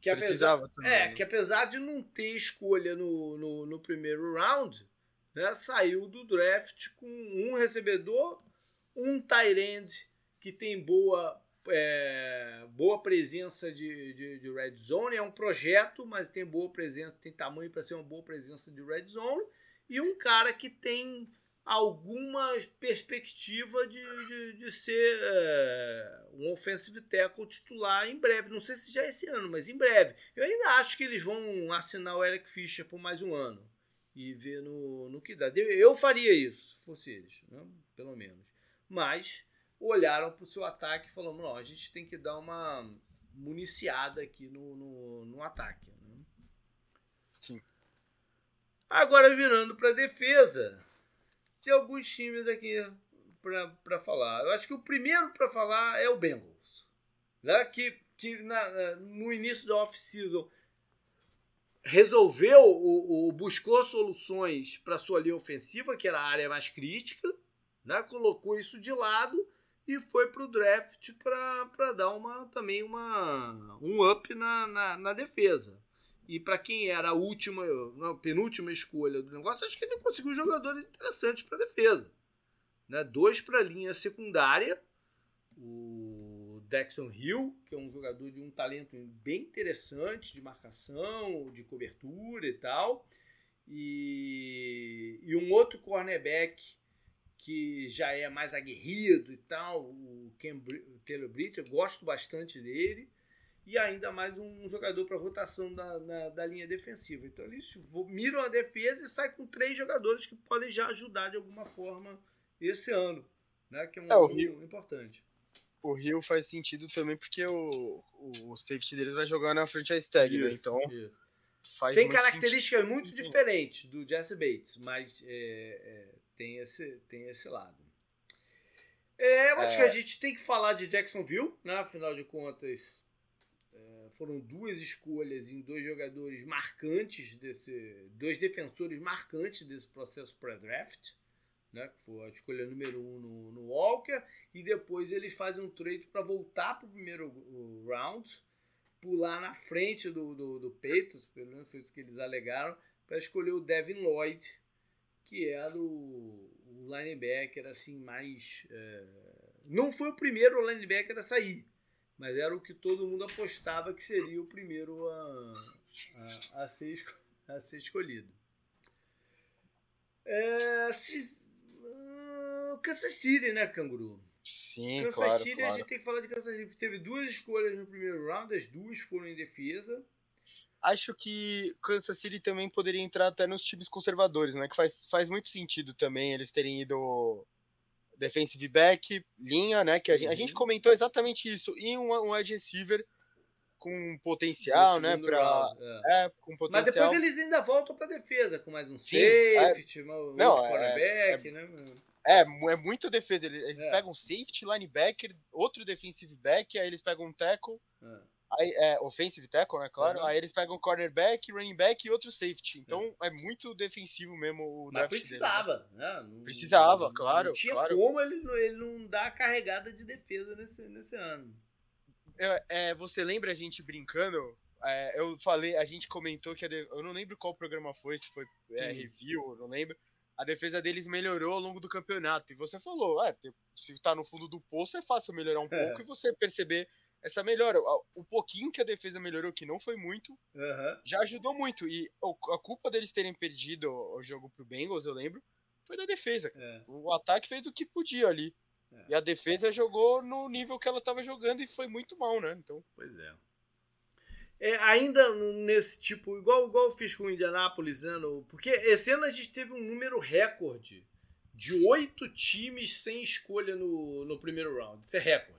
Que Precisava apesar, também. É, né? que apesar de não ter escolha no, no, no, primeiro round, né, saiu do draft com um recebedor, um tight end que tem boa, é, boa presença de, de, de, red zone. É um projeto, mas tem boa presença, tem tamanho para ser uma boa presença de red zone. E um cara que tem alguma perspectiva de, de, de ser é, um offensive tackle titular em breve. Não sei se já é esse ano, mas em breve. Eu ainda acho que eles vão assinar o Eric Fischer por mais um ano e ver no, no que dá. Eu faria isso, se fosse eles, né? pelo menos. Mas olharam para o seu ataque e falaram: não, a gente tem que dar uma municiada aqui no, no, no ataque. Né? Sim. Agora virando para a defesa tem alguns times aqui para falar. Eu acho que o primeiro para falar é o Bengals, né? que, que na, no início da off-season resolveu ou, buscou soluções para sua linha ofensiva, que era a área mais crítica, né? colocou isso de lado e foi para o draft para dar uma, também uma, um up na, na, na defesa. E para quem era a última, a penúltima escolha do negócio, acho que ele conseguiu jogadores interessantes para defesa. Né? Dois para a linha secundária, o Dexon Hill, que é um jogador de um talento bem interessante de marcação, de cobertura e tal. E, e um outro cornerback que já é mais aguerrido e tal, o Taylor Britt, eu gosto bastante dele e ainda mais um jogador para rotação da, na, da linha defensiva. Então eles miram a defesa e saem com três jogadores que podem já ajudar de alguma forma esse ano, né? que é um é, Rio, importante. O Rio faz sentido também porque o, o safety deles vai jogar na franchise tag, né? isso, né? Então faz tem características sentido. muito diferentes do Jesse Bates, mas é, é, tem, esse, tem esse lado. É, eu acho que a gente tem que falar de Jacksonville, né? Afinal de contas, foram duas escolhas em dois jogadores marcantes desse. dois defensores marcantes desse processo pré-draft. Né, que foi a escolha número um no, no Walker, e depois eles fazem um trade para voltar para o primeiro round, pular na frente do, do, do pelo menos foi isso que eles alegaram, para escolher o Devin Lloyd, que era o, o linebacker assim mais. É, não foi o primeiro linebacker a sair, mas era o que todo mundo apostava que seria o primeiro a, a, a, ser, a ser escolhido. É, se, uh, Kansas City, né, Canguru? Sim, Kansas claro, City, claro. a gente tem que falar de Kansas City, teve duas escolhas no primeiro round, as duas foram em defesa. Acho que Kansas City também poderia entrar até nos times conservadores, né? Que faz, faz muito sentido também eles terem ido defensive back, linha, né? Que a, gente, a gente uhum. comentou exatamente isso. E um, um wide receiver com potencial, né? Pra, é. é. com potencial. Mas depois eles ainda voltam para defesa, com mais um Sim, safety, é, um não, é, cornerback, é, né? É, é muito defesa. Eles é. pegam safety, linebacker, outro defensive back, aí eles pegam um tackle. É. Aí, é, offensive tackle, né? Claro. Uhum. Aí eles pegam cornerback, running back e outro safety. Então é, é muito defensivo mesmo o draft Mas precisava, dele, né? Não, precisava, não, claro. Não tinha claro. como ele, ele não dar a carregada de defesa nesse, nesse ano. É, é você lembra a gente brincando? É, eu falei, a gente comentou que de, eu não lembro qual programa foi, se foi é, hum. review, não lembro. A defesa deles melhorou ao longo do campeonato. E você falou, ah, se tá no fundo do poço é fácil melhorar um pouco e você perceber essa melhora. O pouquinho que a defesa melhorou, que não foi muito, uhum. já ajudou muito. E a culpa deles terem perdido o jogo pro Bengals, eu lembro, foi da defesa. É. O ataque fez o que podia ali. É. E a defesa jogou no nível que ela estava jogando e foi muito mal, né? Então... Pois é. É, ainda nesse tipo, igual, igual eu fiz com o Indianapolis, né? No, porque esse ano a gente teve um número recorde de oito times sem escolha no, no primeiro round. Isso é recorde.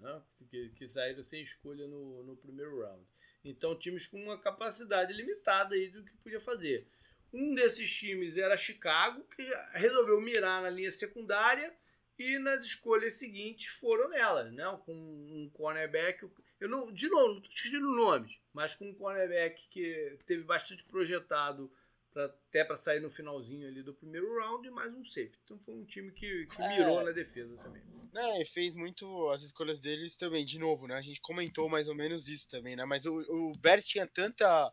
Né? que, que saíram sem escolha no, no primeiro round. Então, times com uma capacidade limitada aí do que podia fazer. Um desses times era Chicago, que resolveu mirar na linha secundária e nas escolhas seguintes foram nela, né? Com um cornerback. Eu não, de novo, não estou discutindo nomes, mas com um cornerback que teve bastante projetado pra, até para sair no finalzinho ali do primeiro round e mais um safety. Então foi um time que, que é. mirou na defesa também. É, e fez muito as escolhas deles também, de novo, né? A gente comentou mais ou menos isso também, né? Mas o, o Bears tinha tanta,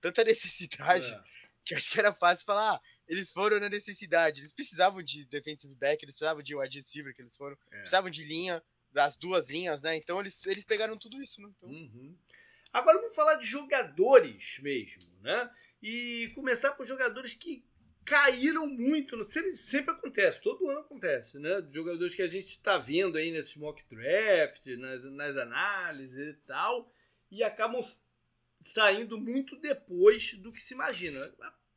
tanta necessidade é. que acho que era fácil falar, ah, eles foram na necessidade, eles precisavam de defensive back, eles precisavam de wide receiver, que eles foram, é. precisavam de linha, das duas linhas, né? Então eles, eles pegaram tudo isso, né? Então... Uhum. Agora vamos falar de jogadores mesmo, né? E começar com jogadores que caíram muito. Sempre, sempre acontece, todo ano acontece, né? Jogadores que a gente está vendo aí nesse mock draft, nas, nas análises e tal, e acabam saindo muito depois do que se imagina.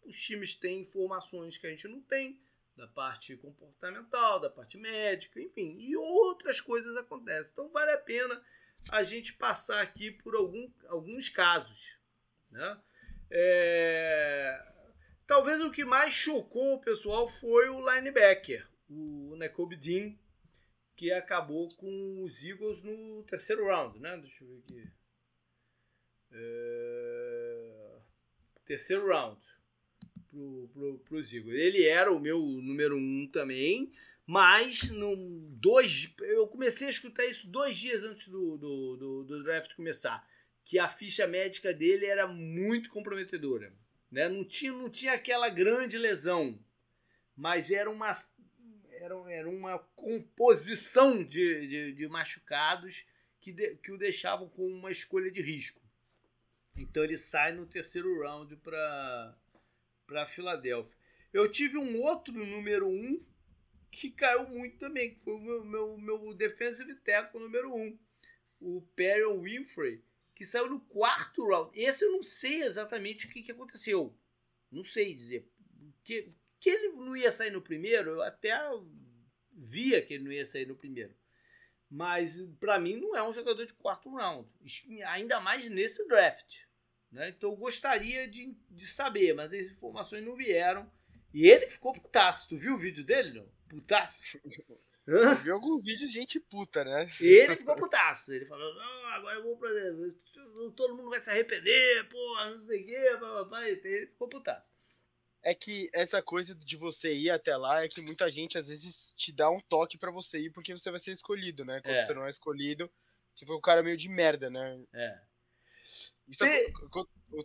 Os times têm informações que a gente não tem, da parte comportamental, da parte médica, enfim, e outras coisas acontecem. Então vale a pena a gente passar aqui por algum, alguns casos. Né? É... Talvez o que mais chocou o pessoal foi o linebacker, o Nekobe Dean, que acabou com os Eagles no terceiro round, né? Deixa eu ver aqui. É... Terceiro round pro, pro, pros Eagles. Ele era o meu número um também, mas no, dois, eu comecei a escutar isso dois dias antes do, do, do, do draft começar, que a ficha médica dele era muito comprometedora. Né? Não, tinha, não tinha aquela grande lesão, mas era uma, era, era uma composição de, de, de machucados que, de, que o deixavam com uma escolha de risco. Então ele sai no terceiro round para Filadélfia. Eu tive um outro número um que caiu muito também, que foi o meu, meu, meu defensive tackle número um, o Perry Winfrey, que saiu no quarto round. Esse eu não sei exatamente o que, que aconteceu. Não sei dizer. Que, que ele não ia sair no primeiro, eu até via que ele não ia sair no primeiro. Mas para mim não é um jogador de quarto round, ainda mais nesse draft. Né? Então eu gostaria de, de saber, mas as informações não vieram. E ele ficou putaço. Tu viu o vídeo dele? Não? Putaço. Eu vi alguns vídeos de gente puta, né? Ele ficou putaço. Ele falou: não, agora eu vou pra. Todo mundo vai se arrepender, porra, não sei o quê, papai. Ele ficou putaço. É que essa coisa de você ir até lá é que muita gente às vezes te dá um toque para você ir porque você vai ser escolhido, né? Quando é. você não é escolhido, você foi um cara meio de merda, né? É. Isso é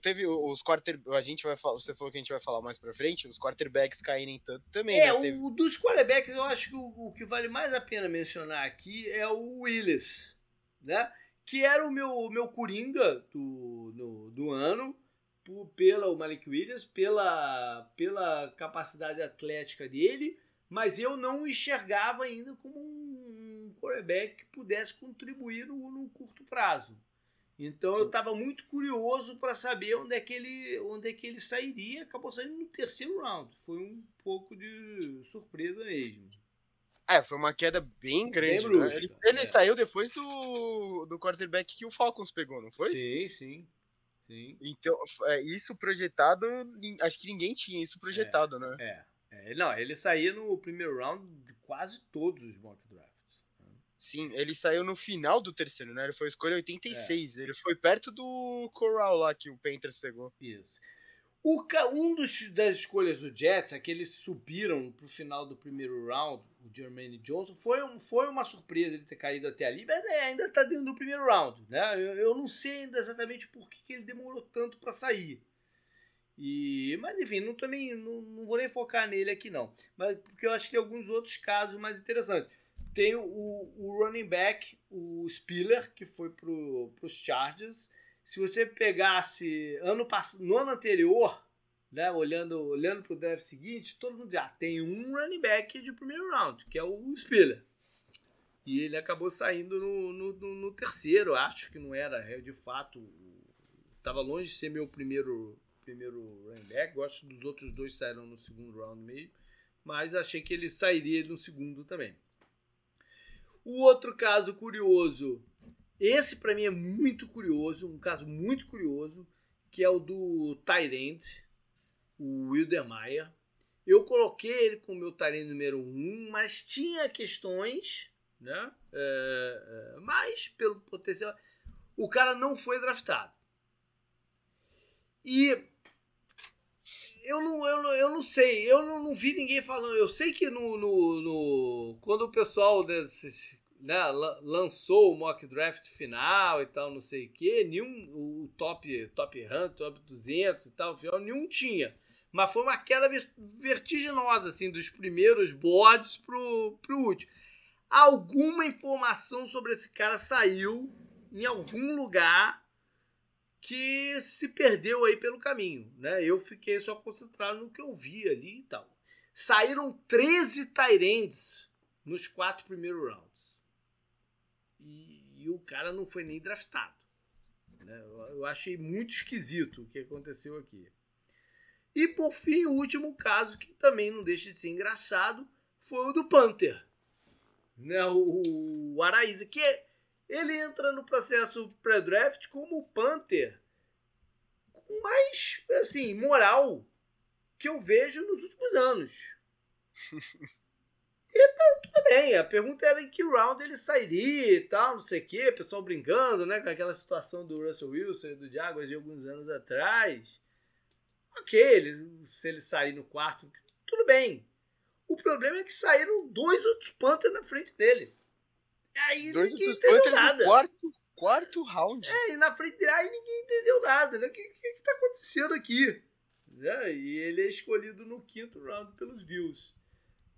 teve os quarter, a gente vai falar, você falou que a gente vai falar mais para frente, os quarterbacks caírem tanto também. É, né? teve... o dos quarterbacks eu acho que o, o, que vale mais a pena mencionar aqui é o Willis, né? Que era o meu meu coringa do, do, do ano, por, pela o Malik Williams, pela pela capacidade atlética dele, mas eu não enxergava ainda como um quarterback que pudesse contribuir no, no curto prazo. Então Sim. eu estava muito curioso para saber onde é, que ele, onde é que ele sairia. Acabou saindo no terceiro round. Foi um pouco de surpresa mesmo. É, foi uma queda bem grande. Bem né? Ele, ele é. saiu depois do, do quarterback que o Falcons pegou, não foi? Sim, sim. sim. Então, é, isso projetado, acho que ninguém tinha isso projetado, é, né? É. é. Não, ele saía no primeiro round de quase todos os mock drafts. Sim, ele saiu no final do terceiro, né? Ele foi escolha 86. É. Ele foi perto do Corral lá que o Panthers pegou. Isso. O, um dos, das escolhas do Jets, aqueles subiram pro final do primeiro round, o Jermaine Johnson, foi, um, foi uma surpresa ele ter caído até ali, mas é, ainda tá dentro do primeiro round, né? Eu, eu não sei ainda exatamente por que, que ele demorou tanto para sair. E, mas enfim, não, tô nem, não, não vou nem focar nele aqui não. Mas porque eu acho que tem alguns outros casos mais interessantes. Tem o, o running back, o Spiller, que foi para os Chargers. Se você pegasse ano no ano anterior, né, olhando olhando o draft seguinte, todo mundo dizia, ah, tem um running back de primeiro round, que é o Spiller. E ele acabou saindo no, no, no, no terceiro, acho que não era, é, de fato, estava longe de ser meu primeiro primeiro running back. Gosto dos outros dois saíram no segundo round mesmo, mas achei que ele sairia no segundo também. O outro caso curioso, esse para mim é muito curioso, um caso muito curioso, que é o do Tyrant, o Wildermeyer. Eu coloquei ele como meu Tyrant número um, mas tinha questões, né? É, é, mas pelo potencial, o cara não foi draftado. E eu não, eu, não, eu não sei, eu não, não vi ninguém falando. Eu sei que no, no, no quando o pessoal desses, né, lançou o mock draft final e tal, não sei o que, nenhum, o top, top 100, top 200 e tal, final, nenhum tinha. Mas foi uma queda vertiginosa, assim, dos primeiros boards pro, pro último. Alguma informação sobre esse cara saiu em algum lugar que se perdeu aí pelo caminho, né? Eu fiquei só concentrado no que eu vi ali e tal. Saíram 13 Tyrands nos quatro primeiros rounds. E, e, o cara não foi nem draftado. Né? Eu, eu achei muito esquisito o que aconteceu aqui. E por fim, o último caso, que também não deixa de ser engraçado, foi o do Panther. Né? O, o Araíza, que ele entra no processo pré-draft como o Panther com mais, assim, moral que eu vejo nos últimos anos. E tudo bem, a pergunta era em que round ele sairia e tal, não sei o quê, pessoal brincando, né, com aquela situação do Russell Wilson e do Jaguars de alguns anos atrás. Ok, ele, se ele sair no quarto, tudo bem. O problema é que saíram dois outros Panthers na frente dele. Aí dois ninguém entendeu nada. No quarto, quarto round. É, e na frente dele, aí ninguém entendeu nada, né? O que, que, que tá acontecendo aqui? Né? E ele é escolhido no quinto round pelos Bills.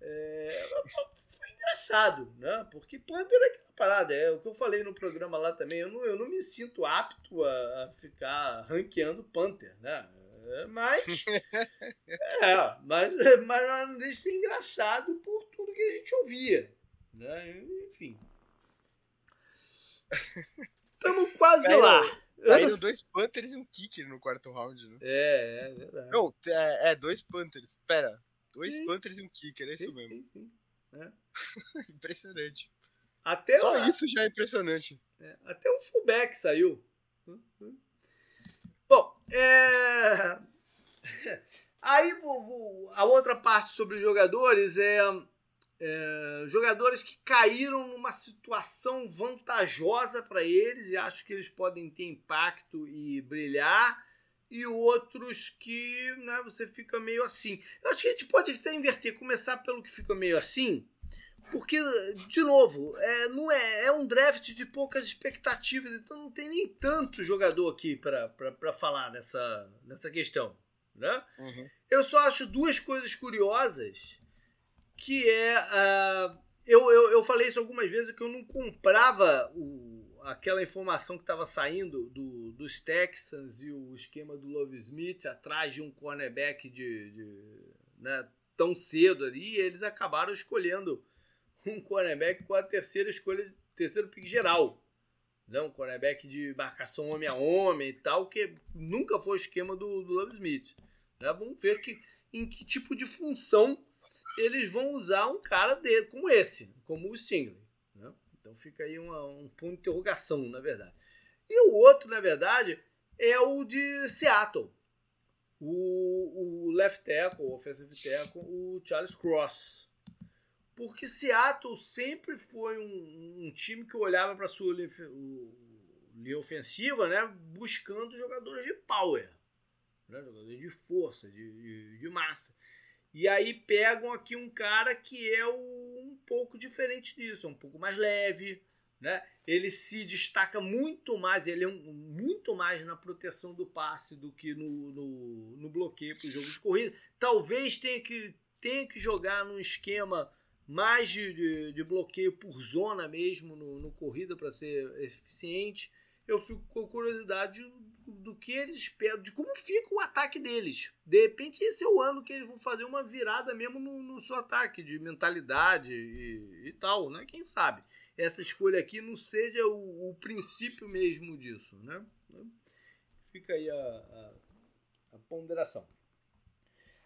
É, foi engraçado, né? Porque Panther é aquela parada, é o que eu falei no programa lá também. Eu não, eu não me sinto apto a, a ficar ranqueando Panther, né? É, mas, é, mas, mas não deixa de ser engraçado por tudo que a gente ouvia. Né? Enfim. Estamos quase Caíram, lá. Caíram dois Panthers e um Kicker no quarto round, né? É, é verdade. Não, é, é dois Panthers. Pera, Dois. Panthers e um kicker, é isso mesmo. É. impressionante. Até Só a... isso já é impressionante. É, até um fullback saiu. Bom, é... aí a outra parte sobre os jogadores é, é, jogadores que caíram numa situação vantajosa para eles e acho que eles podem ter impacto e brilhar e outros que né, você fica meio assim. Eu acho que a gente pode até inverter, começar pelo que fica meio assim, porque, de novo, é, não é, é um draft de poucas expectativas, então não tem nem tanto jogador aqui para falar nessa, nessa questão. Né? Uhum. Eu só acho duas coisas curiosas, que é... Uh, eu, eu, eu falei isso algumas vezes, que eu não comprava o, aquela informação que estava saindo do, dos Texans e o esquema do Love Smith atrás de um cornerback de, de né, tão cedo ali, eles acabaram escolhendo um cornerback com a terceira escolha, terceiro pick geral. Né, um cornerback de marcação homem a homem e tal, que nunca foi o esquema do, do Love Smith. Né, vamos ver que, em que tipo de função eles vão usar um cara de, como esse, como o Stingley. Então fica aí uma, um ponto de interrogação, na verdade. E o outro, na verdade, é o de Seattle. O, o left tackle, o offensive tackle, o Charles Cross. Porque Seattle sempre foi um, um time que olhava para a sua linha ofensiva, né, buscando jogadores de power, né, jogadores de força, de, de, de massa. E aí pegam aqui um cara que é um pouco diferente disso, é um pouco mais leve, né? Ele se destaca muito mais, ele é um, muito mais na proteção do passe do que no, no, no bloqueio para o jogo de corrida. Talvez tenha que, tenha que jogar num esquema mais de, de, de bloqueio por zona mesmo no, no corrida para ser eficiente. Eu fico com curiosidade do que eles esperam, de como fica o ataque deles. De repente, esse é o ano que eles vão fazer uma virada mesmo no, no seu ataque, de mentalidade e, e, tal, né? Quem sabe essa escolha aqui não seja o, o princípio mesmo disso, né? Fica aí a, a, a ponderação.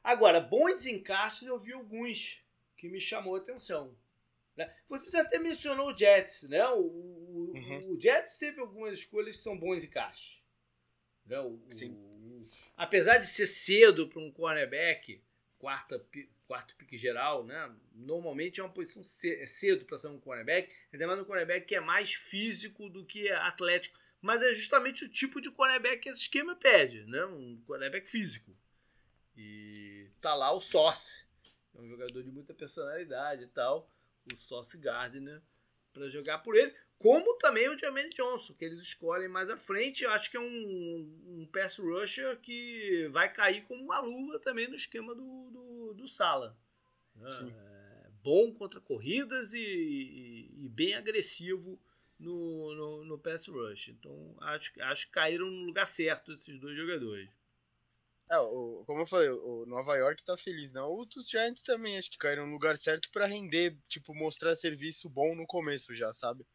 Agora, bons encaixes eu vi alguns que me chamou a atenção. Né? Você já até mencionou o Jets, né? O, o, uhum. o Jets teve algumas escolhas que são bons encaixes. Né? O, Sim. O, apesar de ser cedo para um cornerback, quarta, quarto pique geral, né? normalmente é uma posição é cedo para ser um cornerback, ainda mais um cornerback que é mais físico do que atlético. Mas é justamente o tipo de cornerback que esse esquema pede, né? um cornerback físico. E tá lá o Sauce, é um jogador de muita personalidade e tal, o Sauce Gardner, para jogar por ele como também o Jermaine Johnson, que eles escolhem mais à frente. Eu acho que é um, um pass rusher que vai cair como uma luva também no esquema do, do, do Sala. É, bom contra corridas e, e, e, bem agressivo no, no, no pass rush. Então acho, acho que caíram no lugar certo esses dois jogadores. É, o, como eu falei, o Nova York tá feliz, não. Os Giants também acho que caíram no lugar certo para render, tipo, mostrar serviço bom no começo já, sabe?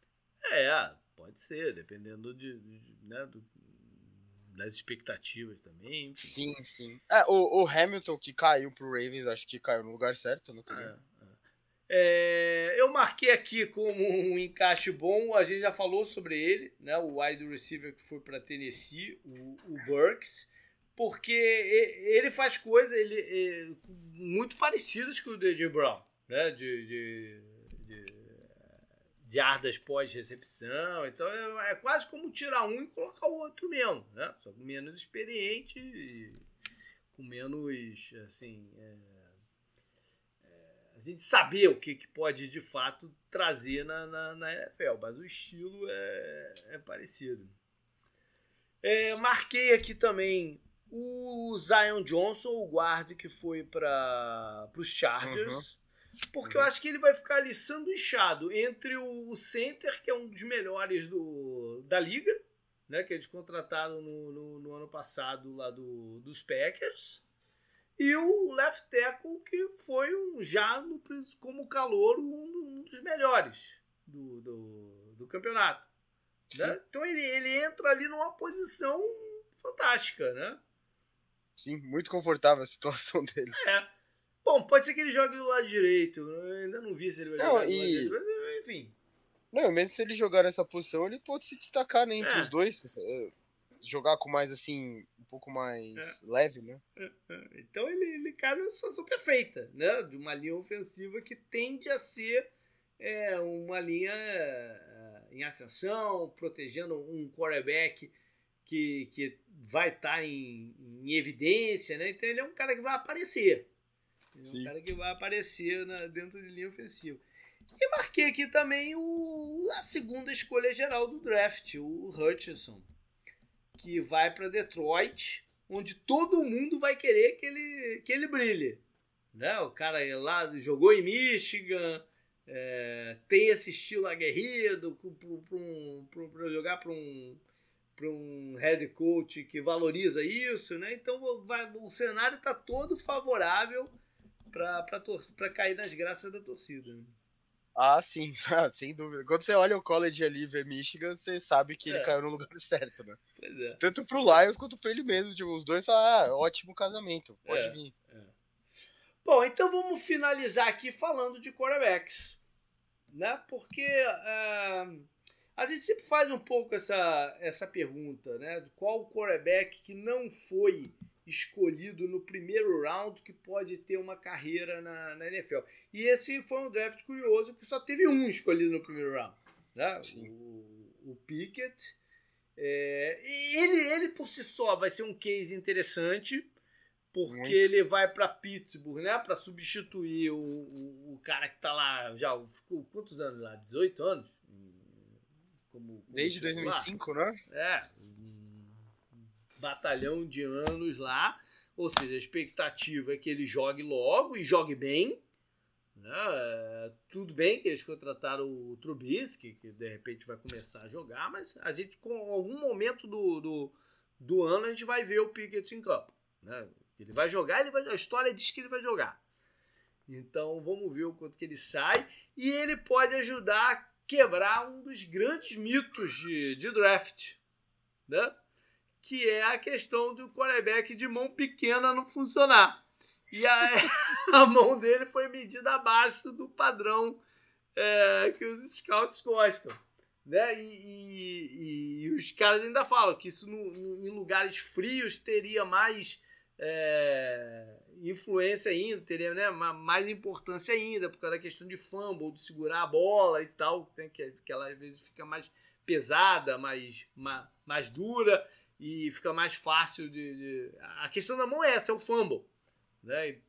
É, pode ser, dependendo de, de né, do, das expectativas também. Enfim. Sim, sim. É, o, o, Hamilton que caiu pro Ravens, acho que caiu no lugar certo, não tem. É, é, eu marquei aqui como um encaixe bom, a gente já falou sobre ele, né? O wide receiver que foi para Tennessee, o, o Burks porque ele faz coisas ele, ele, muito parecidas com o de Brown, né? De, de, de, de ardas pós-recepção. Então é, é, quase como tirar um e colocar o outro mesmo, né? Só com menos experiente e com menos, assim, é, é, a gente saber o que, que pode de fato trazer na, na, na NFL, mas o estilo é, é parecido. É, marquei aqui também o Zion Johnson, o guarda que foi para os Chargers. Uhum. Porque eu acho que ele vai ficar ali sanduichado entre o center, que é um dos melhores do, da liga, né? Que eles contrataram no, no, no ano passado lá do, dos Packers. E o left tackle, que foi um, já no, como calor um, um dos melhores do, do, do campeonato. Né? Então ele, ele entra ali numa posição fantástica, né? Sim, muito confortável a situação dele. É. Bom, pode ser que ele jogue do lado direito. Eu ainda não vi se ele vai não, jogar do lado direito, mas enfim. Não, mesmo se ele jogar nessa posição, ele pode se destacar né, entre é. os dois. É, jogar com mais assim, um pouco mais é. leve, né? É, é. Então ele, ele cai na situação perfeita, né? De uma linha ofensiva que tende a ser é, uma linha é, em ascensão, protegendo um quarterback que, que vai estar tá em, em, evidência, né? Então ele é um cara que vai aparecer. Ele é um cara que vai aparecer na, dentro de linha ofensiva. E marquei aqui também o, a segunda escolha geral do draft, o Hutchinson, que vai para Detroit, onde todo mundo vai querer que ele, que ele brilhe. Né? O cara lá jogou em Michigan, é, tem esse estilo aguerrido para jogar para um para um head coach que valoriza isso, né? Então vai, o cenário está todo favorável para cair nas graças da torcida. Né? Ah, sim, sem dúvida. Quando você olha o college ali e vê Michigan, você sabe que é. ele caiu no lugar certo, né? Pois é. Tanto pro Lions quanto para ele mesmo. Tipo, os dois falam, ah, ótimo casamento, pode é, vir. É. Bom, então vamos finalizar aqui falando de quarterbacks, né? Porque uh, a gente sempre faz um pouco essa, essa pergunta, né? Qual o quarterback que não foi escolhido no primeiro round que pode ter uma carreira na, na NFL? E esse foi um draft curioso, porque só teve um escolhido no primeiro round, né? O, o Pickett. É, ele, ele por si só vai ser um case interessante, porque Muito. ele vai para Pittsburgh, né? Para substituir o, o, o, cara que tá lá já ficou quantos anos lá? 18 anos? como, como Desde 2005, né? É, batalhão de anos lá. Ou seja, a expectativa é que ele jogue logo e jogue bem. Né? Tudo bem que eles contrataram o Trubisky, que de repente vai começar a jogar, mas a gente, com algum momento do, do, do ano, a gente vai ver o Pickett em campo. Né? Ele vai jogar, ele vai, a história diz que ele vai jogar. Então vamos ver o quanto que ele sai. E ele pode ajudar quebrar um dos grandes mitos de, de draft, né? Que é a questão do quarterback de mão pequena não funcionar. E a, a mão dele foi medida abaixo do padrão é, que os scouts gostam. Né? E, e, e, os caras ainda falam que isso no, em lugares frios teria mais é, influência ainda, teria né, mais importância ainda, por causa da questão de fumble, de segurar a bola e tal, né, que, que ela às vezes fica mais pesada, mais, mais dura e fica mais fácil de, de, A questão da mão é essa, é o fumble. Né?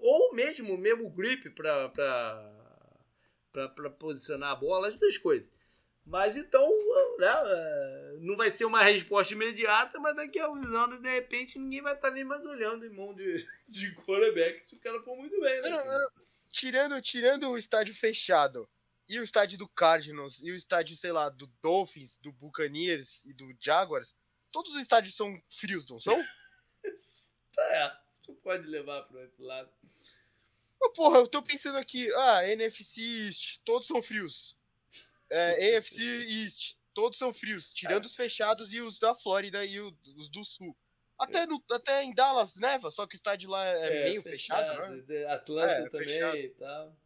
Ou mesmo, mesmo o grip para posicionar a bola, as duas coisas. Mas então, né, é, não vai ser uma resposta imediata, mas daqui a uns anos, de repente, ninguém vai estar nem mais olhando em mão de, de quarterback se o cara for muito bem. Né? Não, não, tirando, tirando o estádio fechado, e o estádio do Cardinals, e o estádio, sei lá, do Dolphins, do Buccaneers e do Jaguars, todos os estádios são frios, não são? é, tu pode levar para esse lado. Oh, porra, eu tô pensando aqui, ah, NFC East, todos são frios. É, AFC East, todos são frios, tirando é. os fechados e os da Flórida e os do Sul. Até, no, até em Dallas neva, só que o estádio lá é, é meio fechado, fechado né? Atlanta é, também fechado. e tal.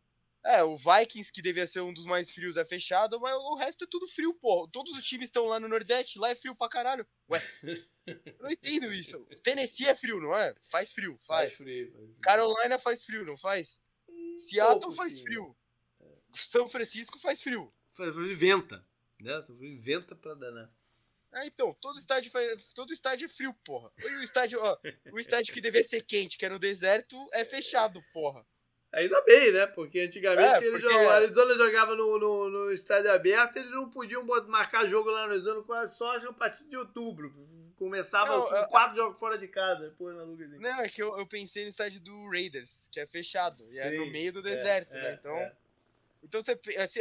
É, o Vikings, que devia ser um dos mais frios, é fechado, mas o resto é tudo frio, pô. Todos os times estão lá no Nordeste, lá é frio pra caralho. Ué, eu não entendo isso. Tennessee é frio, não é? Faz frio, faz. faz, frio, faz frio. Carolina faz frio, não faz? Hum, Seattle faz sim. frio. É. São Francisco faz frio. Faz frio venta. Né? Venta pra danar. É, então, todo estádio, faz, todo estádio é frio, porra. E o estádio, ó, o estádio que deveria ser quente, que é no deserto, é fechado, porra. Ainda bem, né? Porque antigamente é, ele porque... jogava, a Arizona jogava no, no, no, estádio aberto, eles não podiam marcar jogo lá no Arizona só a partir de outubro. Começava não, com eu, quatro jogos fora de casa, depois na Luga Não, é que eu, eu, pensei no estádio do Raiders, que é fechado, e Sim, é no meio do é, deserto, é, né? Então. É. Então você assim,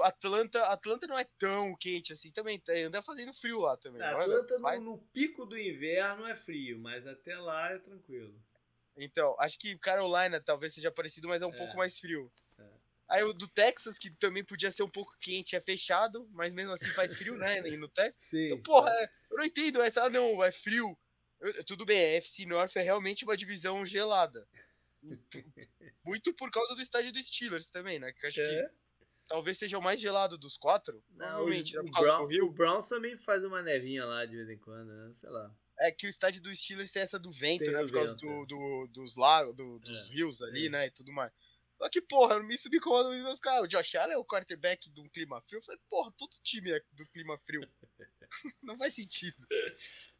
Atlanta, Atlanta não é tão quente assim também, tá, anda fazendo frio lá também. Atlanta no, no, pico do inverno é frio, mas até lá é tranquilo. Então, acho que Carolina talvez seja parecido, mas é um é. pouco mais frio. É. Aí o do Texas, que também podia ser um pouco quente, é fechado, mas mesmo assim faz frio, né? No Texas. Sim, então, porra, é, eu não entendo essa, ah, não, é frio. Eu, tudo bem, a FC North é realmente uma divisão gelada. Muito por causa do estádio dos Steelers também, né? Que acho é. que talvez seja o mais gelado dos quatro. Não, o, né, o, Brown, o Browns também faz uma nevinha lá de vez em quando, né? Sei lá. É que o estádio dos Steelers tem essa do vento, tem né? Por causa do, é. do, dos lagos, do, dos é, rios ali, é. né? E tudo mais. Só que, porra, isso me incomoda muito meus caras. O Josh Allen é o quarterback de um clima frio. Eu falei, porra, todo time é do clima frio. Não faz sentido.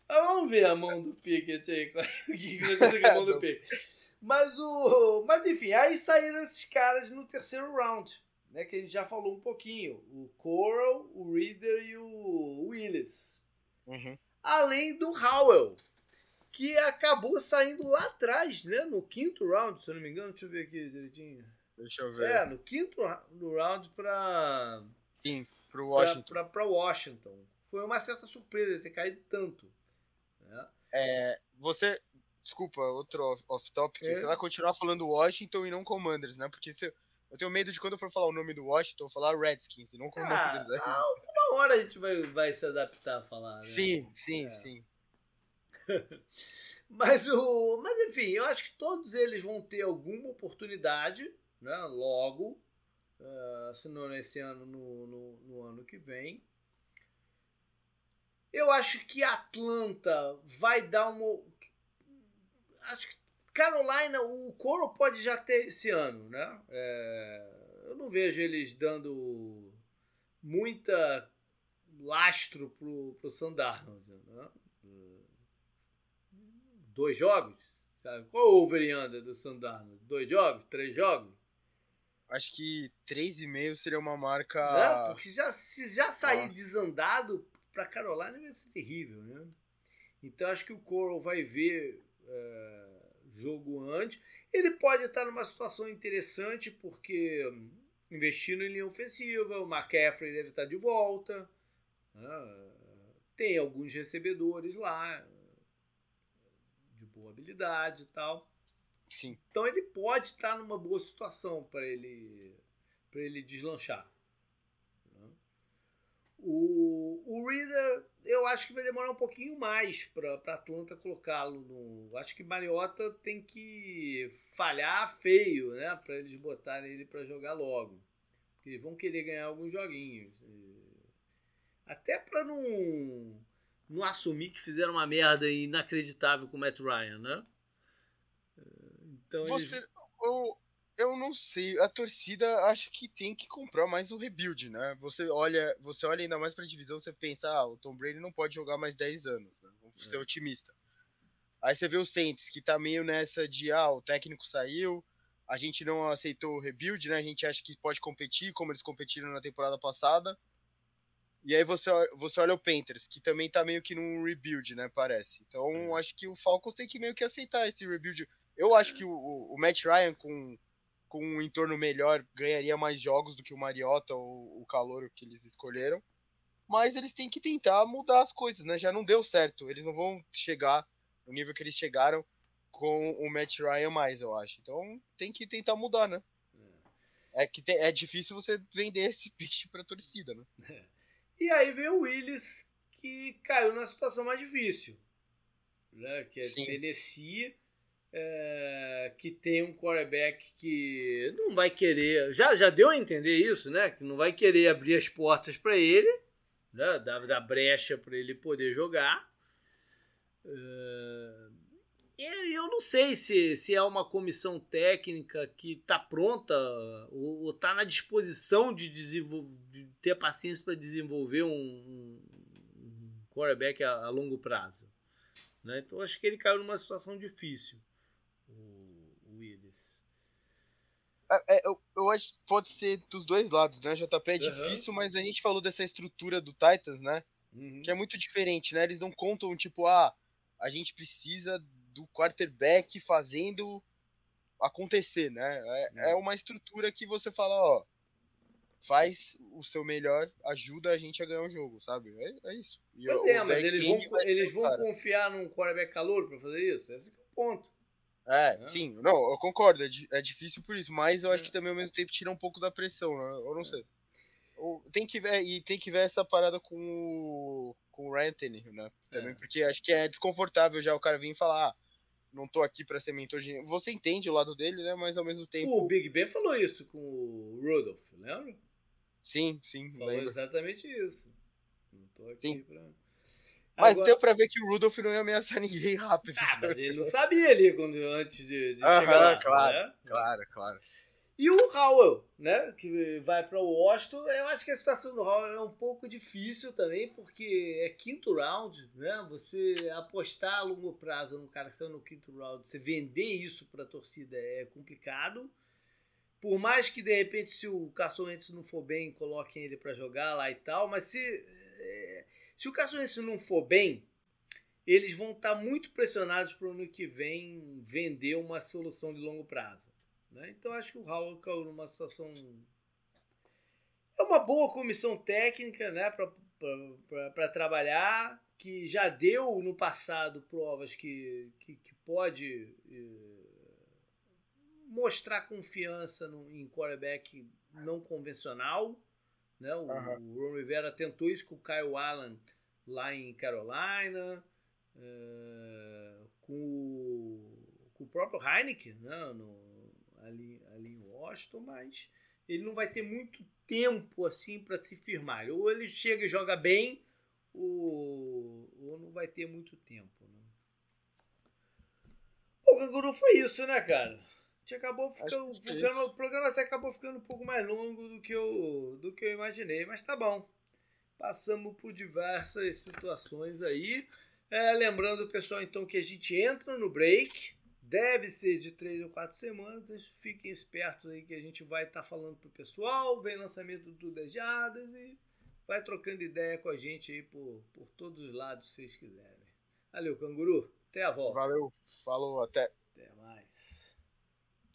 Ah, vamos ver a mão do Pickett aí. O que aconteceu com a mão do Pickett. Mas, o, mas enfim, aí saíram esses caras no terceiro round, né? Que a gente já falou um pouquinho. O Coral, o Reader e o Willis. Uhum além do Howell, que acabou saindo lá atrás, né? No quinto round, se eu não me engano. Deixa eu ver aqui direitinho. Deixa eu ver. É, no quinto round para. Sim, para Washington. Para Washington. Foi uma certa surpresa ter caído tanto. Né? É, você. Desculpa, outro off-topic. É. Você vai continuar falando Washington e não Commanders, né? Porque você. Eu tenho medo de quando eu for falar o nome do Washington, eu falar Redskins e não Commanders. Ah, ah, uma hora a gente vai, vai se adaptar a falar. Né? Sim, sim, é. sim. mas, o, mas enfim, eu acho que todos eles vão ter alguma oportunidade, né? Logo, uh, se não nesse ano, no, no, no ano que vem. Eu acho que Atlanta vai dar uma. Acho que Carolina, o Coro pode já ter esse ano, né? É, eu não vejo eles dando muita lastro pro, pro Sandarnold. Né? Dois jogos? Sabe? Qual o over under do Sandarnold? Dois jogos? Três jogos? Acho que três e meio seria uma marca. Não, porque já, se já sair ah. desandado para Carolina vai ser terrível, né? Então acho que o Coral vai ver. É jogo antes. Ele pode estar numa situação interessante porque investindo em linha ofensiva, o McCaffrey deve estar de volta. Né? Tem alguns recebedores lá de boa habilidade e tal. Sim. Então ele pode estar numa boa situação para ele para ele deslanchar. O, o Reader eu acho que vai demorar um pouquinho mais para Atlanta colocá-lo no. Acho que Mariota tem que falhar feio, né? Para eles botarem ele para jogar logo. Porque eles vão querer ganhar alguns joguinhos. Até para não, não assumir que fizeram uma merda inacreditável com o Matt Ryan, né? Então Você, eles... o, eu não sei. A torcida acho que tem que comprar mais o rebuild, né? Você olha, você olha ainda mais pra divisão, você pensa, ah, o Tom Brady não pode jogar mais 10 anos, né? Vamos é. ser otimista. Aí você vê o Saints, que tá meio nessa de, ah, o técnico saiu, a gente não aceitou o rebuild, né? A gente acha que pode competir, como eles competiram na temporada passada. E aí você, você olha o Panthers, que também tá meio que num rebuild, né? Parece. Então é. acho que o Falcons tem que meio que aceitar esse rebuild. Eu acho que o, o Matt Ryan com com um entorno melhor, ganharia mais jogos do que o Mariota ou o Calor que eles escolheram. Mas eles têm que tentar mudar as coisas, né? Já não deu certo. Eles não vão chegar no nível que eles chegaram com o Matt Ryan mais, eu acho. Então tem que tentar mudar, né? É, é que te, é difícil você vender esse peixe pra torcida, né? E aí vem o Willis, que caiu na situação mais difícil. Né? Que é Sim. Tennessee é, que tem um quarterback que não vai querer. Já, já deu a entender isso, né? Que não vai querer abrir as portas para ele, né? dar, brecha para ele poder jogar. É, eu não sei se, se é uma comissão técnica que está pronta ou está na disposição de, de ter paciência para desenvolver um, um quarterback a, a longo prazo. Né? Então acho que ele caiu numa situação difícil. É, é, eu, eu acho que pode ser dos dois lados, né? JP é uhum. difícil, mas a gente falou dessa estrutura do Titans, né? Uhum. Que é muito diferente, né? Eles não contam, tipo, ah, a gente precisa do quarterback fazendo acontecer, né? É, uhum. é uma estrutura que você fala, ó, faz o seu melhor, ajuda a gente a ganhar o jogo, sabe? É, é isso. E é, mas eles vão, eles vão confiar num quarterback calor para fazer isso? Esse é o ponto. É, sim, não, eu concordo, é, é, difícil por isso, mas eu acho que também ao mesmo tempo tira um pouco da pressão, né? Eu não sei. Tem que ver, e tem que ver essa parada com o, com o Tannehill, né? Também, é. porque acho que é desconfortável já o cara vir e falar, ah, não tô aqui pra ser mentor de Você entende o lado dele, né? Mas ao mesmo tempo. O Big Ben falou isso com o Rudolph, lembra? Sim, sim. Falou lembro. exatamente isso. Não tô aqui sim. pra. Mas Agora... deu pra ver que o Rudolph não ia ameaçar ninguém rápido. Ah, mas ele não sabia ali quando, antes de, de chegar lá, claro, né? claro, claro. E o Howell, né, que vai para o Washington, eu acho que a situação do Howell é um pouco difícil também, porque é quinto round, né? Você apostar a longo prazo num cara que está no quinto round, você vender isso para a torcida é complicado. Por mais que de repente se o Carson Wentz não for bem, coloquem ele para jogar lá e tal, mas se é, se o Caçuense não for bem, eles vão estar muito pressionados para o ano que vem vender uma solução de longo prazo. Né? Então acho que o Howell caiu numa situação. É uma boa comissão técnica né, para trabalhar, que já deu no passado provas que, que, que pode eh, mostrar confiança no, em quarterback não convencional. Né? O, uhum. o Ron Rivera tentou isso com o Kyle Allen lá em Carolina, é, com, o, com, o, próprio Heineken né? No, ali, ali em Washington, mas ele não vai ter muito tempo assim para se firmar. Ou ele chega e joga bem, ou, ou não vai ter muito tempo. Né? O Canguru foi isso, né, cara? Gente acabou ficando. O programa, o programa até acabou ficando um pouco mais longo do que eu, do que eu imaginei, mas tá bom. Passamos por diversas situações aí. É, lembrando, pessoal, então, que a gente entra no break. Deve ser de três ou quatro semanas. Fiquem espertos aí que a gente vai estar tá falando pro pessoal. Vem lançamento do Dejadas e vai trocando ideia com a gente aí por, por todos os lados, se vocês quiserem. Valeu, canguru. Até a volta. Valeu. Falou, até. Até mais.